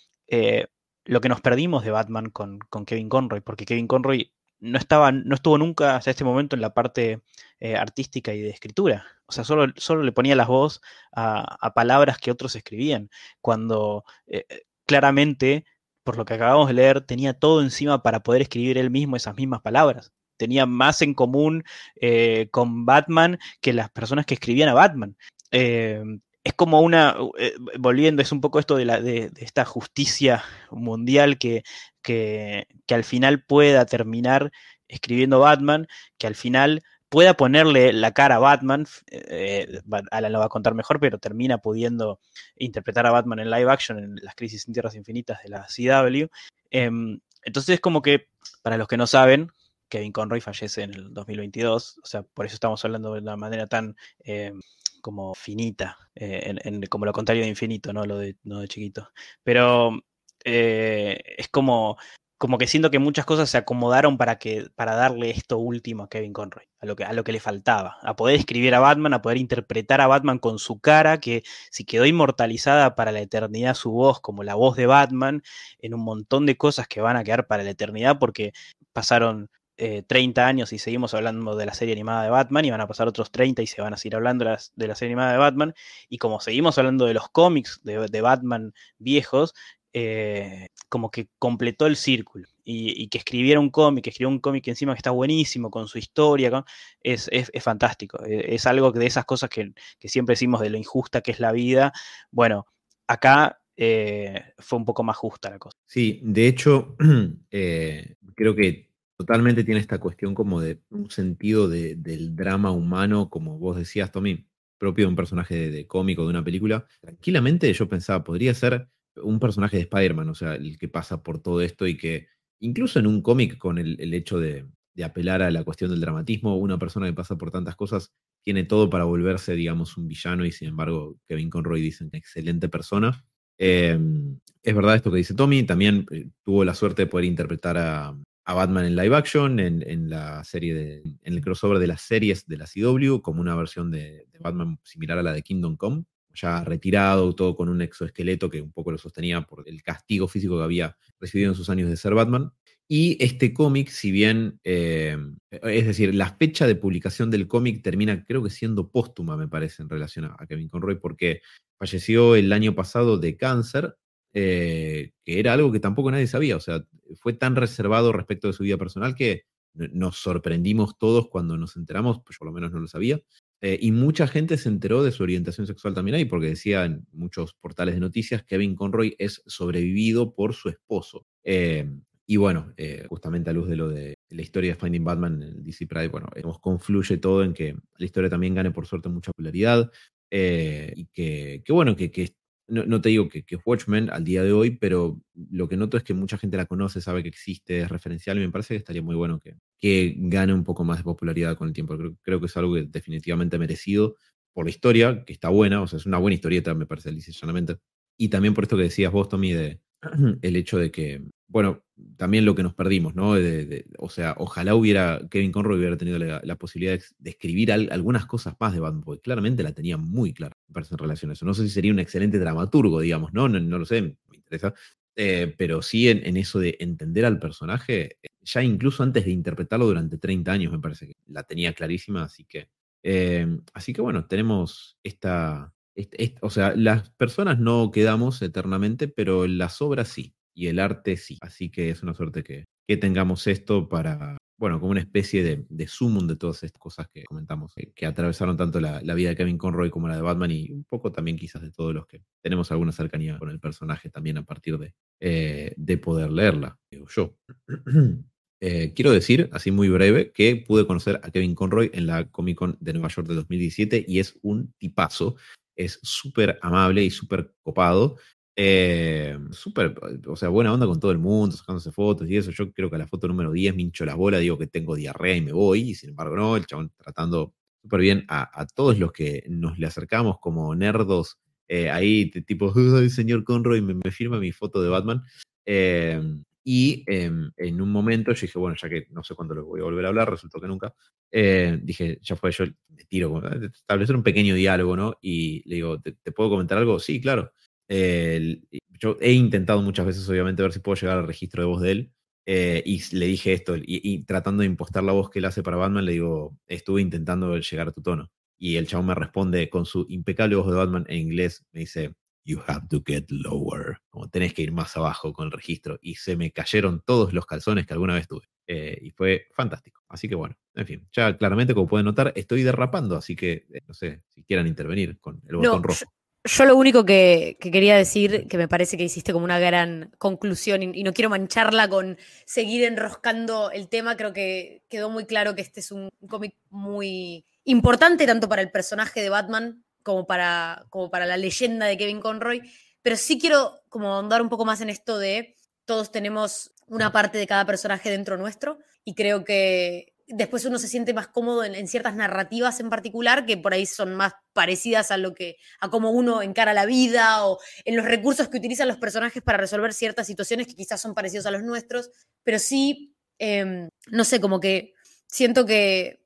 lo que nos perdimos de Batman con, Kevin Conroy, porque Kevin Conroy no, estaba, no estuvo nunca hasta este momento en la parte eh, artística y de escritura. O sea, solo, solo le ponía las voz a, palabras que otros escribían, cuando eh, claramente, por lo que acabamos de leer, tenía todo encima para poder escribir él mismo esas mismas palabras. Tenía más en común eh, con Batman que las personas que escribían a Batman es como una, eh, volviendo, es un poco esto de, la, de, esta justicia mundial que, que, al final pueda terminar escribiendo Batman, que al final pueda ponerle la cara a Batman, eh, Alan lo va a contar mejor, pero termina pudiendo interpretar a Batman en live action en las crisis en Tierras Infinitas de la CW. Em, entonces es como que, para los que no saben, Kevin Conroy fallece en el 2022, o sea, por eso estamos hablando de una manera tan... Em, como finita, eh, como lo contrario de infinito, ¿no? Lo de chiquito. Pero eh, es como, como que siento que muchas cosas se acomodaron para, que, para darle esto último a Kevin Conroy, a lo, que, a lo que le faltaba, a poder escribir a Batman, a poder interpretar a Batman con su cara, que si quedó inmortalizada para la eternidad su voz como la voz de Batman, en un montón de cosas que van a quedar para la eternidad porque pasaron 30 eh, años y seguimos hablando de la serie animada de Batman y van a pasar otros 30 y se van a seguir hablando de la, serie animada de Batman. Y como seguimos hablando de los cómics de, Batman viejos, eh, como que completó el círculo. Y, que escribiera un cómic, que escribió un cómic encima que está buenísimo con su historia, es, fantástico. E, es, algo de esas cosas que, siempre decimos de lo injusta que es la vida. Bueno, acá eh, fue un poco más justa la cosa. Sí, de hecho, <clears throat> creo que totalmente tiene esta cuestión como de un sentido del drama humano, como vos decías, Tommy, propio de un personaje de, cómico, de una película. Tranquilamente yo pensaba, podría ser un personaje de Spider-Man, o sea, el que pasa por todo esto y que incluso en un cómic con el, hecho de, apelar a la cuestión del dramatismo, una persona que pasa por tantas cosas tiene todo para volverse, digamos, un villano y sin embargo Kevin Conroy dice una excelente persona. Em, es verdad esto que dice Tommy, también eh, tuvo la suerte de poder interpretar a, a Batman en live action, en, la serie de, en el crossover de las series de la CW, como una versión de, Batman similar a la de Kingdom Come, ya retirado, todo con un exoesqueleto que un poco lo sostenía por el castigo físico que había recibido en sus años de ser Batman. Y este cómic, si bien, eh, es decir, la fecha de publicación del cómic termina, creo que siendo póstuma, me parece, en relación a Kevin Conroy, porque falleció el año pasado de cáncer eh, que era algo que tampoco nadie sabía. O sea, fue tan reservado respecto de su vida personal que nos sorprendimos todos cuando nos enteramos, pues por lo menos no lo sabía. Eh, y mucha gente se enteró de su orientación sexual también ahí, porque decía en muchos portales de noticias que Kevin Conroy es sobrevivido por su esposo. Eh, y bueno, justamente a luz de lo de la historia de Finding Batman el DC Pride, bueno, confluye todo en que la historia también gane por suerte mucha popularidad. y que, que bueno, que, que, no, te digo que, que, Watchmen al día de hoy, pero lo que noto es que mucha gente la conoce, sabe que existe, es referencial y me parece que estaría muy bueno que, que gane un poco más de popularidad con el tiempo. Creo, creo que es algo que definitivamente merecido por la historia, que está buena, o sea, es una buena historieta, me parece, llanamente. Y también por esto que decías vos, Tommy, de <clears throat> el hecho de que bueno, también lo que nos perdimos, ¿no? o sea, ojalá hubiera, Kevin Conroy hubiera tenido la, posibilidad de, escribir algunas cosas más de Batman, porque claramente la tenía muy clara, en relación a eso. No sé si sería un excelente dramaturgo, digamos, ¿no? No, lo sé, me interesa. Eh, pero sí en, eso de entender al personaje, ya incluso antes de interpretarlo durante 30 años, me parece que la tenía clarísima, así que, eh, así que bueno, tenemos esta, o sea, las personas no quedamos eternamente, pero las obras sí y el arte sí. Así que es una suerte que, tengamos esto para, bueno, como una especie de, de sumum de todas estas cosas que comentamos, eh, que, atravesaron tanto la, vida de Kevin Conroy como la de Batman y un poco también quizás de todos los que tenemos alguna cercanía con el personaje también a partir de, eh, de poder leerla, digo yo. <clears throat> Eh, quiero decir, así muy breve, que pude conocer a Kevin Conroy en la Comic Con de Nueva York de 2017 y es un tipazo. Es súper amable y súper copado. Eh, súper, o sea, buena onda con todo el mundo, sacándose fotos y eso. Yo creo que a la foto número 10 me hincho la bola, digo que tengo diarrea y me voy, y sin embargo no, el chabón tratando súper bien a, todos los que nos le acercamos como nerdos, eh, ahí tipo, <laughs> el señor Conroy me, firma mi foto de Batman. Eh, y em, en un momento yo dije, bueno, ya que no sé cuándo lo voy a volver a hablar, resultó que nunca, eh, dije, ya fue, yo me tiro, establecer un pequeño diálogo, ¿no? Y le digo, ¿te, ¿te puedo comentar algo? Sí, claro yo he intentado muchas veces, obviamente, ver si puedo llegar al registro de voz de él. Eh, y le dije esto, y, tratando de impostar la voz que él hace para Batman, le digo, estuve intentando llegar a tu tono. Y el chabón me responde con su impecable voz de Batman en inglés, me dice, You have to get lower. Como tenés que ir más abajo con el registro. Y se me cayeron todos los calzones que alguna vez tuve. Eh, y fue fantástico. Así que bueno, en fin, ya claramente, como pueden notar, estoy derrapando. Así que eh, no sé si quieran intervenir con el botón rojo. Yo, lo único que, quería decir, que me parece que hiciste como una gran conclusión y, no quiero mancharla con seguir enroscando el tema, creo que quedó muy claro que este es un cómic muy importante tanto para el personaje de Batman como para, como para la leyenda de Kevin Conroy, pero sí quiero como ahondar un poco más en esto de todos tenemos una parte de cada personaje dentro nuestro y creo que después uno se siente más cómodo en, ciertas narrativas en particular que por ahí son más parecidas a lo que a cómo uno encara la vida o en los recursos que utilizan los personajes para resolver ciertas situaciones que quizás son parecidos a los nuestros, pero sí, em, no sé, como que siento que,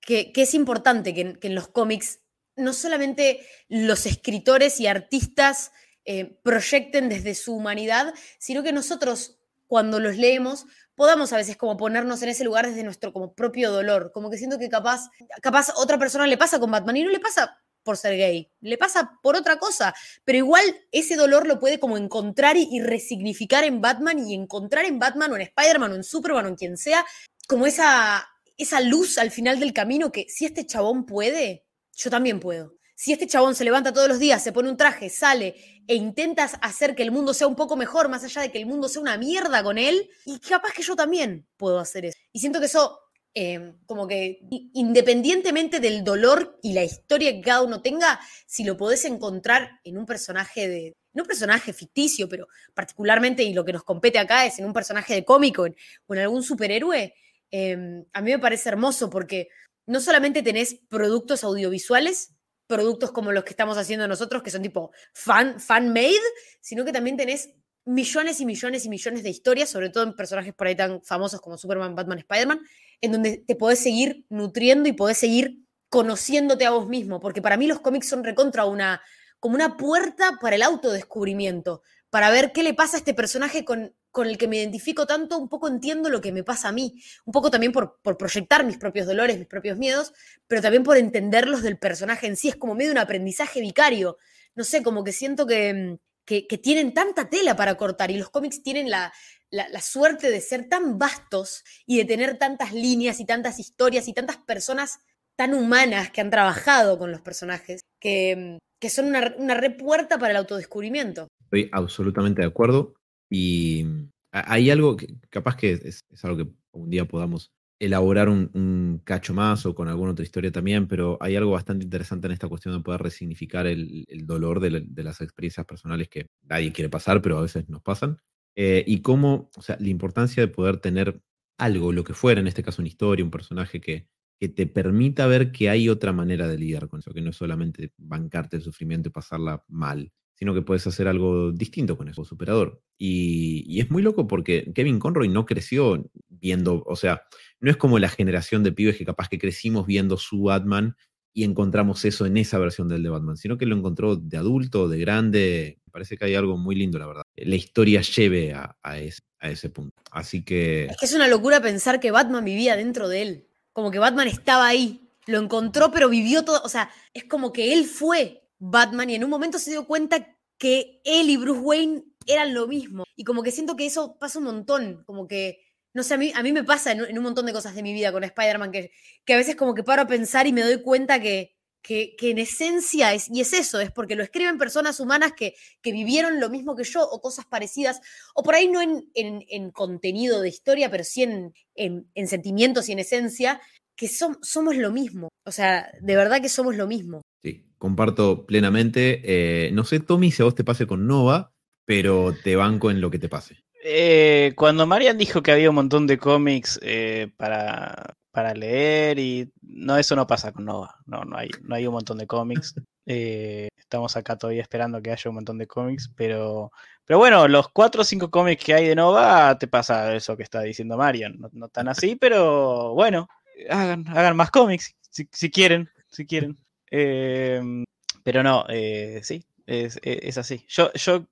que, es importante que, en los cómics no solamente los escritores y artistas eh, proyecten desde su humanidad, sino que nosotros, cuando los leemos, podamos a veces como ponernos en ese lugar desde nuestro como propio dolor. Como que siento que capaz, capaz otra persona le pasa con Batman y no le pasa por ser gay, le pasa por otra cosa, pero igual ese dolor lo puede como encontrar y, resignificar en Batman y encontrar en Batman o en Spider-Man o en Superman o en quien sea, como esa, esa luz al final del camino que si este chabón puede, yo también puedo. Si este chabón se levanta todos los días, se pone un traje, sale e intentas hacer que el mundo sea un poco mejor, más allá de que el mundo sea una mierda con él, y capaz que yo también puedo hacer eso. Y siento que eso, em, como que independientemente del dolor y la historia que cada uno tenga, si lo podés encontrar en un personaje de, no un personaje ficticio, pero particularmente, y lo que nos compete acá es en un personaje de cómico o en algún superhéroe, em, a mí me parece hermoso porque no solamente tenés productos audiovisuales, productos como los que estamos haciendo nosotros, que son tipo fan, fan made, sino que también tenés millones y millones y millones de historias, sobre todo en personajes por ahí tan famosos como Superman, Batman, Spider-Man, en donde te podés seguir nutriendo y podés seguir conociéndote a vos mismo, porque para mí los cómics son recontra una, como una puerta para el autodescubrimiento, para ver qué le pasa a este personaje con con el que me identifico tanto, un poco entiendo lo que me pasa a mí, un poco también por, proyectar mis propios dolores, mis propios miedos, pero también por entenderlos del personaje en sí, es como medio un aprendizaje vicario, no sé, como que siento que, mm, que, tienen tanta tela para cortar y los cómics tienen la, la, suerte de ser tan vastos y de tener tantas líneas y tantas historias y tantas personas tan humanas que han trabajado con los personajes, que, mm, que son una, una repuerta para el autodescubrimiento. Estoy absolutamente de acuerdo. Y hay algo capaz que es, algo que un día podamos elaborar un, cacho más o con alguna otra historia también, pero hay algo bastante interesante en esta cuestión de poder resignificar el, dolor de, las experiencias personales que nadie quiere pasar, pero a veces nos pasan. Eh, y cómo, o sea, la importancia de poder tener algo, lo que fuera, en este caso una historia, un personaje que, que te permita ver que hay otra manera de lidiar con eso, que no es solamente bancarte el sufrimiento y pasarla mal, sino que puedes hacer algo distinto con eso, superador. Y, es muy loco porque Kevin Conroy no creció viendo, o sea, no es como la generación de pibes que capaz que crecimos viendo su Batman y encontramos eso en esa versión del de Batman, sino que lo encontró de adulto, de grande. Me parece que hay algo muy lindo, la verdad. La historia lleve a, ese, a ese punto. Así que... Es que es una locura pensar que Batman vivía dentro de él. Como que Batman estaba ahí. Lo encontró, pero vivió todo. O sea, es como que él fue Batman y en un momento se dio cuenta que él y Bruce Wayne eran lo mismo. Y como que siento que eso pasa un montón, como que, no sé, a mí, a mí me pasa en, un montón de cosas de mi vida con Spider-Man, que, que a veces como que paro a pensar y me doy cuenta que, que, en esencia es, y es eso, es porque lo escriben personas humanas que, que vivieron lo mismo que yo o cosas parecidas, o por ahí no en, en, contenido de historia, pero sí en, en sentimientos y en esencia, que somos lo mismo. O sea, de verdad que somos lo mismo. Sí, comparto plenamente. Eh, no sé, Tommy, si a vos te pase con Nova, pero te banco en lo que te pase. Eh, cuando Marian dijo que había un montón de cómics eh, para, para, leer y no, eso no pasa con Nova. No, no hay, no hay un montón de cómics. <laughs> estamos acá todavía esperando que haya un montón de cómics, pero, pero bueno, los cuatro o cinco cómics que hay de Nova te pasa eso que está diciendo Marian. No, no tan así, pero bueno, hagan, hagan más cómics si, quieren, si quieren. Em, pero no, eh, sí, es, así. Yo, yo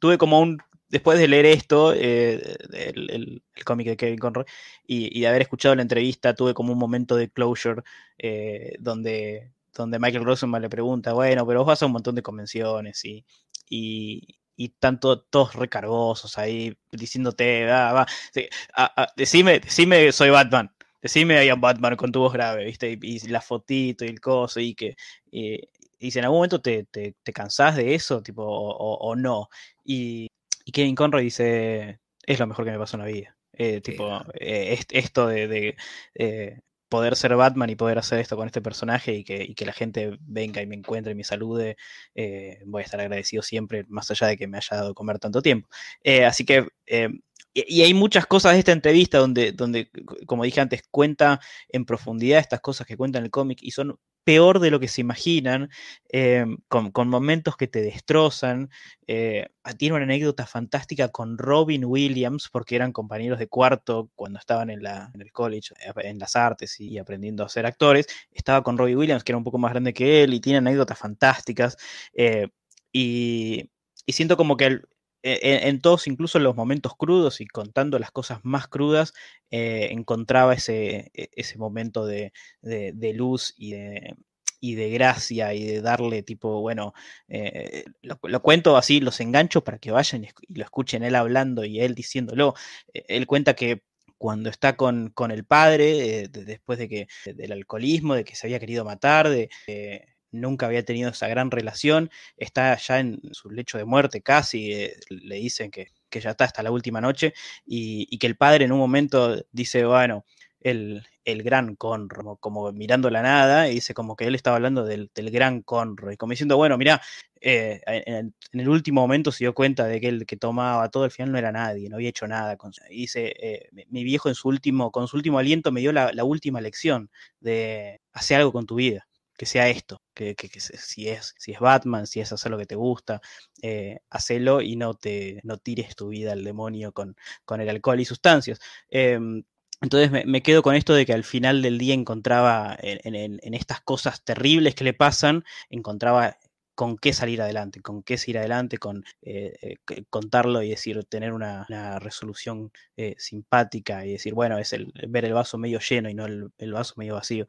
tuve como un después de leer esto, eh, el, cómic de Kevin Conroy, y, de haber escuchado la entrevista, tuve como un momento de closure eh, donde, donde Michael Rosenbaum le pregunta, bueno, pero vos vas a un montón de convenciones y, y, y tanto todos recargosos ahí diciéndote, va, va, decime, decime, soy Batman. Decime hay un Batman con tu voz grave, ¿viste? Y, la fotito y el coso, y que. Y, si en algún momento te, te, cansás de eso, tipo, o no. Y, y Kevin Conroy dice, es lo mejor que me pasó en la vida. Eh, tipo, eh, esto de, eh, poder ser Batman y poder hacer esto con este personaje y que, que la gente venga y me encuentre y me salude, voy a estar agradecido siempre, más allá de que me haya dado comer tanto tiempo. así que y, hay muchas cosas de esta entrevista donde, donde, como dije antes, cuenta en profundidad estas cosas que cuenta en el cómic y son peor de lo que se imaginan, eh, con, momentos que te destrozan. Eh, tiene una anécdota fantástica con Robin Williams, porque eran compañeros de cuarto cuando estaban en, el college, eh, en las artes y, aprendiendo a ser actores. Estaba con Robin Williams, que era un poco más grande que él, y tiene anécdotas fantásticas. y, siento como que en, todos, incluso en los momentos crudos y contando las cosas más crudas, encontraba ese, e, ese momento de, luz y de, y de gracia y de darle tipo, bueno, eh, lo, cuento así, los engancho para que vayan y, lo escuchen él hablando y él diciéndolo. E, él cuenta que cuando está con, con el padre, eh, después de que del alcoholismo, de que se había querido matar, de nunca había tenido esa gran relación, está ya en su lecho de muerte casi, eh, le dicen que, ya está hasta la última noche, y, que el padre en un momento dice, bueno, el, el gran Conroy, como, mirando la nada, y dice como que él estaba hablando del, gran Conroy, como diciendo, bueno, mira, eh, en, el último momento se dio cuenta de que el que tomaba todo al final no era nadie, no había hecho nada. Con, y dice, eh, mi viejo en su último, con su último aliento me dio la, la última lección de hacer algo con tu vida que sea esto, que, si, es, si es Batman, si es hacer lo que te gusta, eh, hacelo y no, te, no tires tu vida al demonio con, con el alcohol y sustancias. Em, entonces me, quedo con esto de que al final del día encontraba en, estas cosas terribles que le pasan, encontraba con qué salir adelante, con qué seguir adelante, con eh, eh, contarlo y decir, tener una, resolución simpática y decir, bueno, es el, ver el vaso medio lleno y no el vaso medio vacío.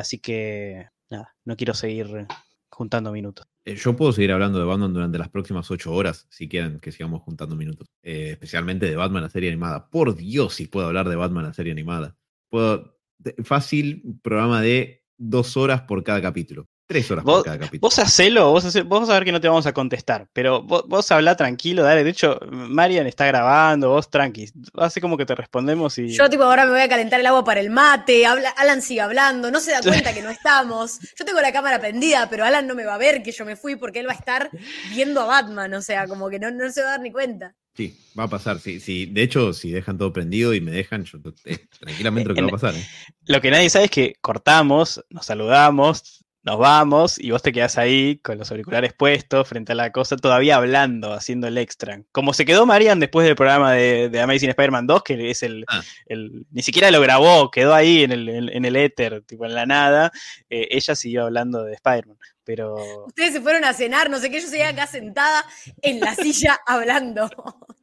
así que nada, no quiero seguir juntando minutos. Eh, yo puedo seguir hablando de Batman durante las próximas ocho horas, si quieren que sigamos juntando minutos. Eh, especialmente de Batman, la serie animada. Por Dios, si puedo hablar de Batman, la serie animada. Puedo, fácil, programa de dos horas por cada capítulo. Tres horas por cada capítulo. Vos hacelo, vos, vos a ver que no te vamos a contestar, pero vos, vos habla tranquilo, dale. De hecho, Marian está grabando, vos tranqui. Así como que te respondemos y. Yo, tipo, ahora me voy a calentar el agua para el mate. Alan sigue hablando, no se da cuenta que no <laughs> estamos. Yo tengo la cámara prendida, pero Alan no me va a ver que yo me fui porque él va a estar viendo a Batman. O sea, como que no, no se va a dar ni cuenta. Sí, va a pasar. Sí, sí. De hecho, si dejan todo prendido y me dejan, yo eh, tranquilamente lo que va a pasar. ¿eh? Lo que nadie sabe es que cortamos, nos saludamos, nos vamos y vos te quedás ahí con los auriculares puestos frente a la cosa, todavía hablando, haciendo el extra. Como se quedó Marian después del programa de, Amazing Spider-Man 2, que es ah. el, Ni siquiera lo grabó, quedó ahí en el, en, el éter, tipo en la nada. Eh, ella siguió hablando de Spider-Man. Pero... Ustedes se fueron a cenar, no sé qué, yo seguía acá sentada en la silla <laughs> hablando.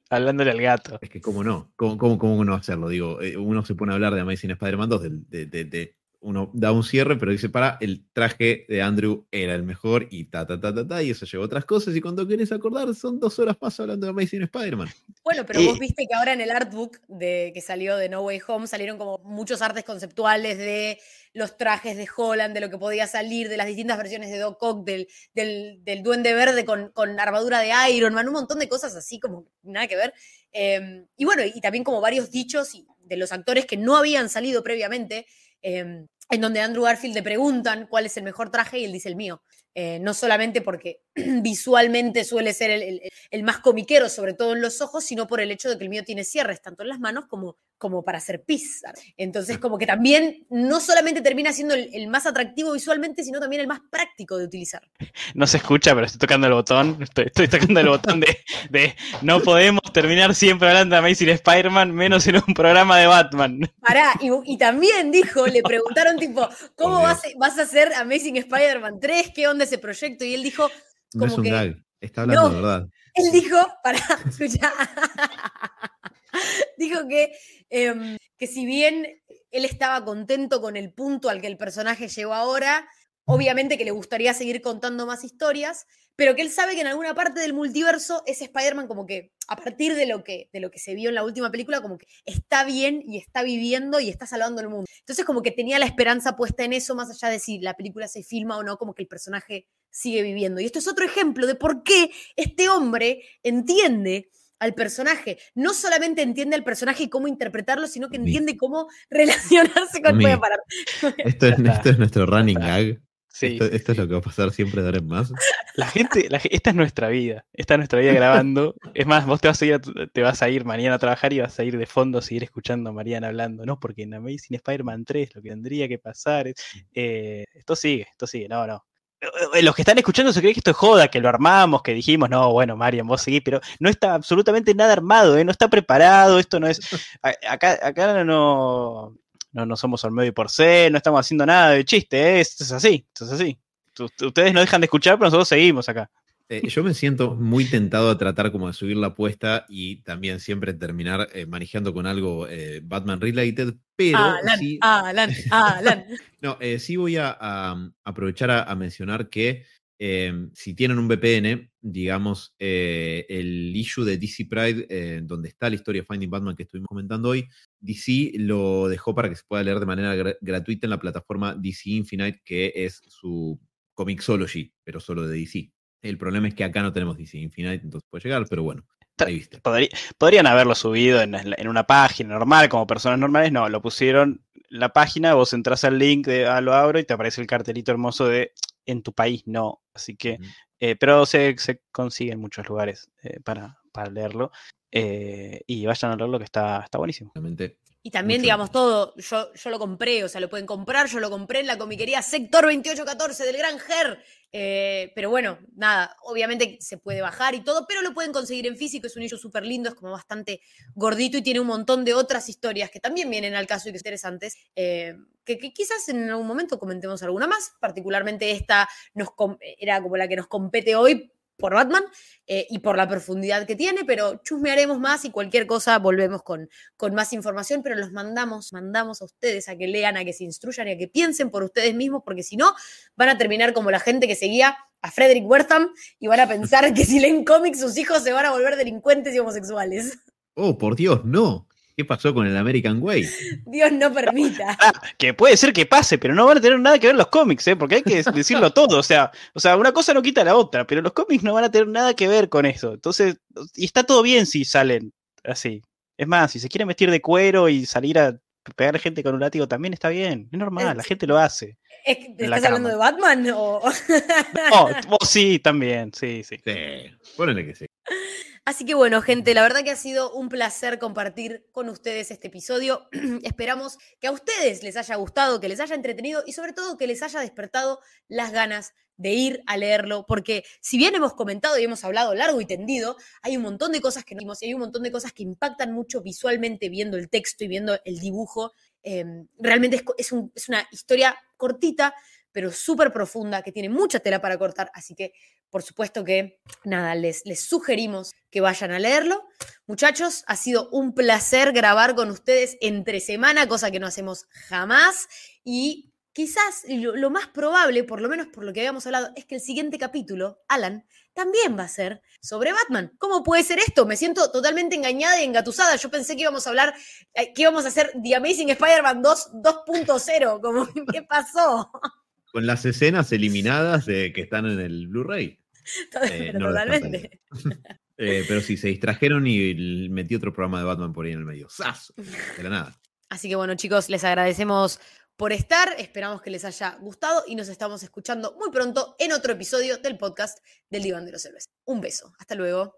Hablándole al gato. Es que cómo no, cómo, cómo, cómo no hacerlo, digo, eh, uno se pone a hablar de Amazing Spider-Man 2, de, de uno da un cierre, pero dice, para, el traje de Andrew era el mejor y ta, ta, ta, ta, ta, y eso lleva otras cosas. Y cuando quieres acordar, son dos horas más hablando de Amazing Spider-Man. Bueno, pero vos viste que ahora en el artbook de, que salió de No Way Home salieron como muchos artes conceptuales de los trajes de Holland, de lo que podía salir, de las distintas versiones de Doc Ock, del, del, Duende Verde con, con, armadura de Iron Man, un montón de cosas así como nada que ver. Em, y bueno, y también como varios dichos de los actores que no habían salido previamente. Em, en donde Andrew Garfield le preguntan cuál es el mejor traje y él dice el mío. Eh, no solamente porque <clears throat> visualmente suele ser el, más comiquero, sobre todo en los ojos, sino por el hecho de que el mío tiene cierres, tanto en las manos como, como para hacer pizza. Entonces, como que también no solamente termina siendo el, más atractivo visualmente, sino también el más práctico de utilizar. <laughs> No se escucha, pero estoy tocando el botón, estoy, tocando el botón de, no podemos terminar siempre hablando de Amazing Spider-Man, menos en un programa de Batman. Pará, y, también dijo, le preguntaron tipo, ¿cómo vas, vas a hacer Amazing Spider-Man 3? ¿Qué onda ese proyecto? Y él dijo, no es un gag, está hablando de verdad. Él dijo, para <laughs> escuchar, <laughs> dijo que, em, que si bien él estaba contento con el punto al que el personaje llegó ahora, obviamente que le gustaría seguir contando más historias, pero que él sabe que en alguna parte del multiverso ese Spider-Man como que a partir de lo que de lo que se vio en la última película como que está bien y está viviendo y está salvando el mundo. Entonces como que tenía la esperanza puesta en eso más allá de si la película se filma o no, como que el personaje sigue viviendo. Y esto es otro ejemplo de por qué este hombre entiende al personaje. No solamente entiende al personaje y cómo interpretarlo, sino que entiende cómo <laughs> relacionarse con... Mami, parar. Esto es, esto es nuestro running gag. Sí, esto, esto es lo que va a pasar siempre de ahora en más. <laughs> La gente, la esta es nuestra vida, esta es nuestra vida grabando. Es más, vos te vas a ir, a te vas a ir mañana a trabajar y vas a ir de fondo a seguir escuchando a Mariana hablando, ¿no? Porque en Amazing Spider-Man 3 lo que tendría que pasar es. eh, esto sigue, esto sigue, no, no. Eh, Los que están escuchando se creen que esto es joda, que lo armamos, que dijimos, no, bueno, Marian, vos seguís, pero no está absolutamente nada armado, ¿eh? no está preparado, esto no es. <laughs> Acá, acá no, no, no somos Olmedo y Porcel, no estamos haciendo nada de chiste, ¿eh? esto es así, esto es así. Ustedes no dejan de escuchar, pero nosotros seguimos acá. Eh, yo me siento muy tentado a tratar como de subir la apuesta y también siempre terminar eh, manejando con algo eh, Batman related, pero Alan, sí, Alan, Alan. <laughs> no, eh, sí voy a, a aprovechar a, a mencionar que eh, si tienen un VPN, digamos, eh, el issue de DC Pride, eh, donde está la historia Finding Batman que estuvimos comentando hoy, DC lo dejó para que se pueda leer de manera gra- gratuita en la plataforma DC Infinite, que es su Comixology, pero solo de DC. El problema es que acá no tenemos DC Infinite, entonces puede llegar, pero bueno, ahí viste. Podrían haberlo subido en, en una página normal, como personas normales. No, lo pusieron en la página, vos entras al link, de, ah, lo abro y te aparece el cartelito hermoso de en tu país no. Así que, eh, pero se, se consigue en muchos lugares eh, para, para leerlo. eh, y vayan a leerlo que está, está buenísimo. Realmente, Y también, Mucho digamos, todo, yo, yo lo compré, o sea, lo pueden comprar, yo lo compré en la comiquería Sector 2814 del Gran Ger. eh, pero bueno, nada, obviamente se puede bajar y todo, pero lo pueden conseguir en físico, es un issue súper lindo, es como bastante gordito y tiene un montón de otras historias que también vienen al caso y que son interesantes, eh, que, que quizás en algún momento comentemos alguna más, particularmente esta nos era como la que nos compete hoy por Batman eh, y por la profundidad que tiene, pero chusmearemos más y cualquier cosa volvemos con, con más información, pero los mandamos, mandamos a ustedes a que lean, a que se instruyan y a que piensen por ustedes mismos, porque si no, van a terminar como la gente que seguía a Frederick Wertham y van a pensar que si leen cómics sus hijos se van a volver delincuentes y homosexuales. oh, por Dios, no. ¿Qué pasó con el American Way? Dios no permita. <laughs> Ah, que puede ser que pase, pero no van a tener nada que ver los cómics, ¿eh? porque hay que decirlo <laughs> todo. O sea, o sea, una cosa no quita la otra, pero los cómics no van a tener nada que ver con eso. Entonces, y está todo bien si salen así. Es más, si se quieren vestir de cuero y salir a pegar gente con un látigo, también está bien. Es normal, la gente lo hace. Es ¿Estás hablando de Batman? O... Oh, sí, también, sí, sí. Sí, ponele que sí. Así que bueno, gente, la verdad que ha sido un placer compartir con ustedes este episodio. <clears throat> Esperamos que a ustedes les haya gustado, que les haya entretenido y sobre todo que les haya despertado las ganas de ir a leerlo, porque si bien hemos comentado y hemos hablado largo y tendido, hay un montón de cosas que no vimos y hay un montón de cosas que impactan mucho visualmente viendo el texto y viendo el dibujo. Eh, realmente es, co- es un- es una historia cortita, pero súper profunda, que tiene mucha tela para cortar, así que por supuesto que nada, les, les sugerimos que vayan a leerlo. Muchachos, ha sido un placer grabar con ustedes entre semana, cosa que no hacemos jamás. Y quizás lo, más probable, por lo menos por lo que habíamos hablado, es que el siguiente capítulo, Alan, también va a ser sobre Batman. ¿Cómo puede ser esto? Me siento totalmente engañada y engatusada. Yo pensé que íbamos a hablar, eh, que íbamos a hacer The Amazing Spider-Man 2 2.0. Como, <laughs> ¿qué pasó? Con las escenas eliminadas de, que están en el Blu-ray. <laughs> Pero no lo totalmente. <laughs> Eh, pero sí, se distrajeron y metí otro programa de Batman por ahí en el medio. ¡Sas! De la nada. Así que bueno, chicos, les agradecemos por estar. Esperamos que les haya gustado y nos estamos escuchando muy pronto en otro episodio del podcast del Diván de los Héroes. Un beso. Hasta luego.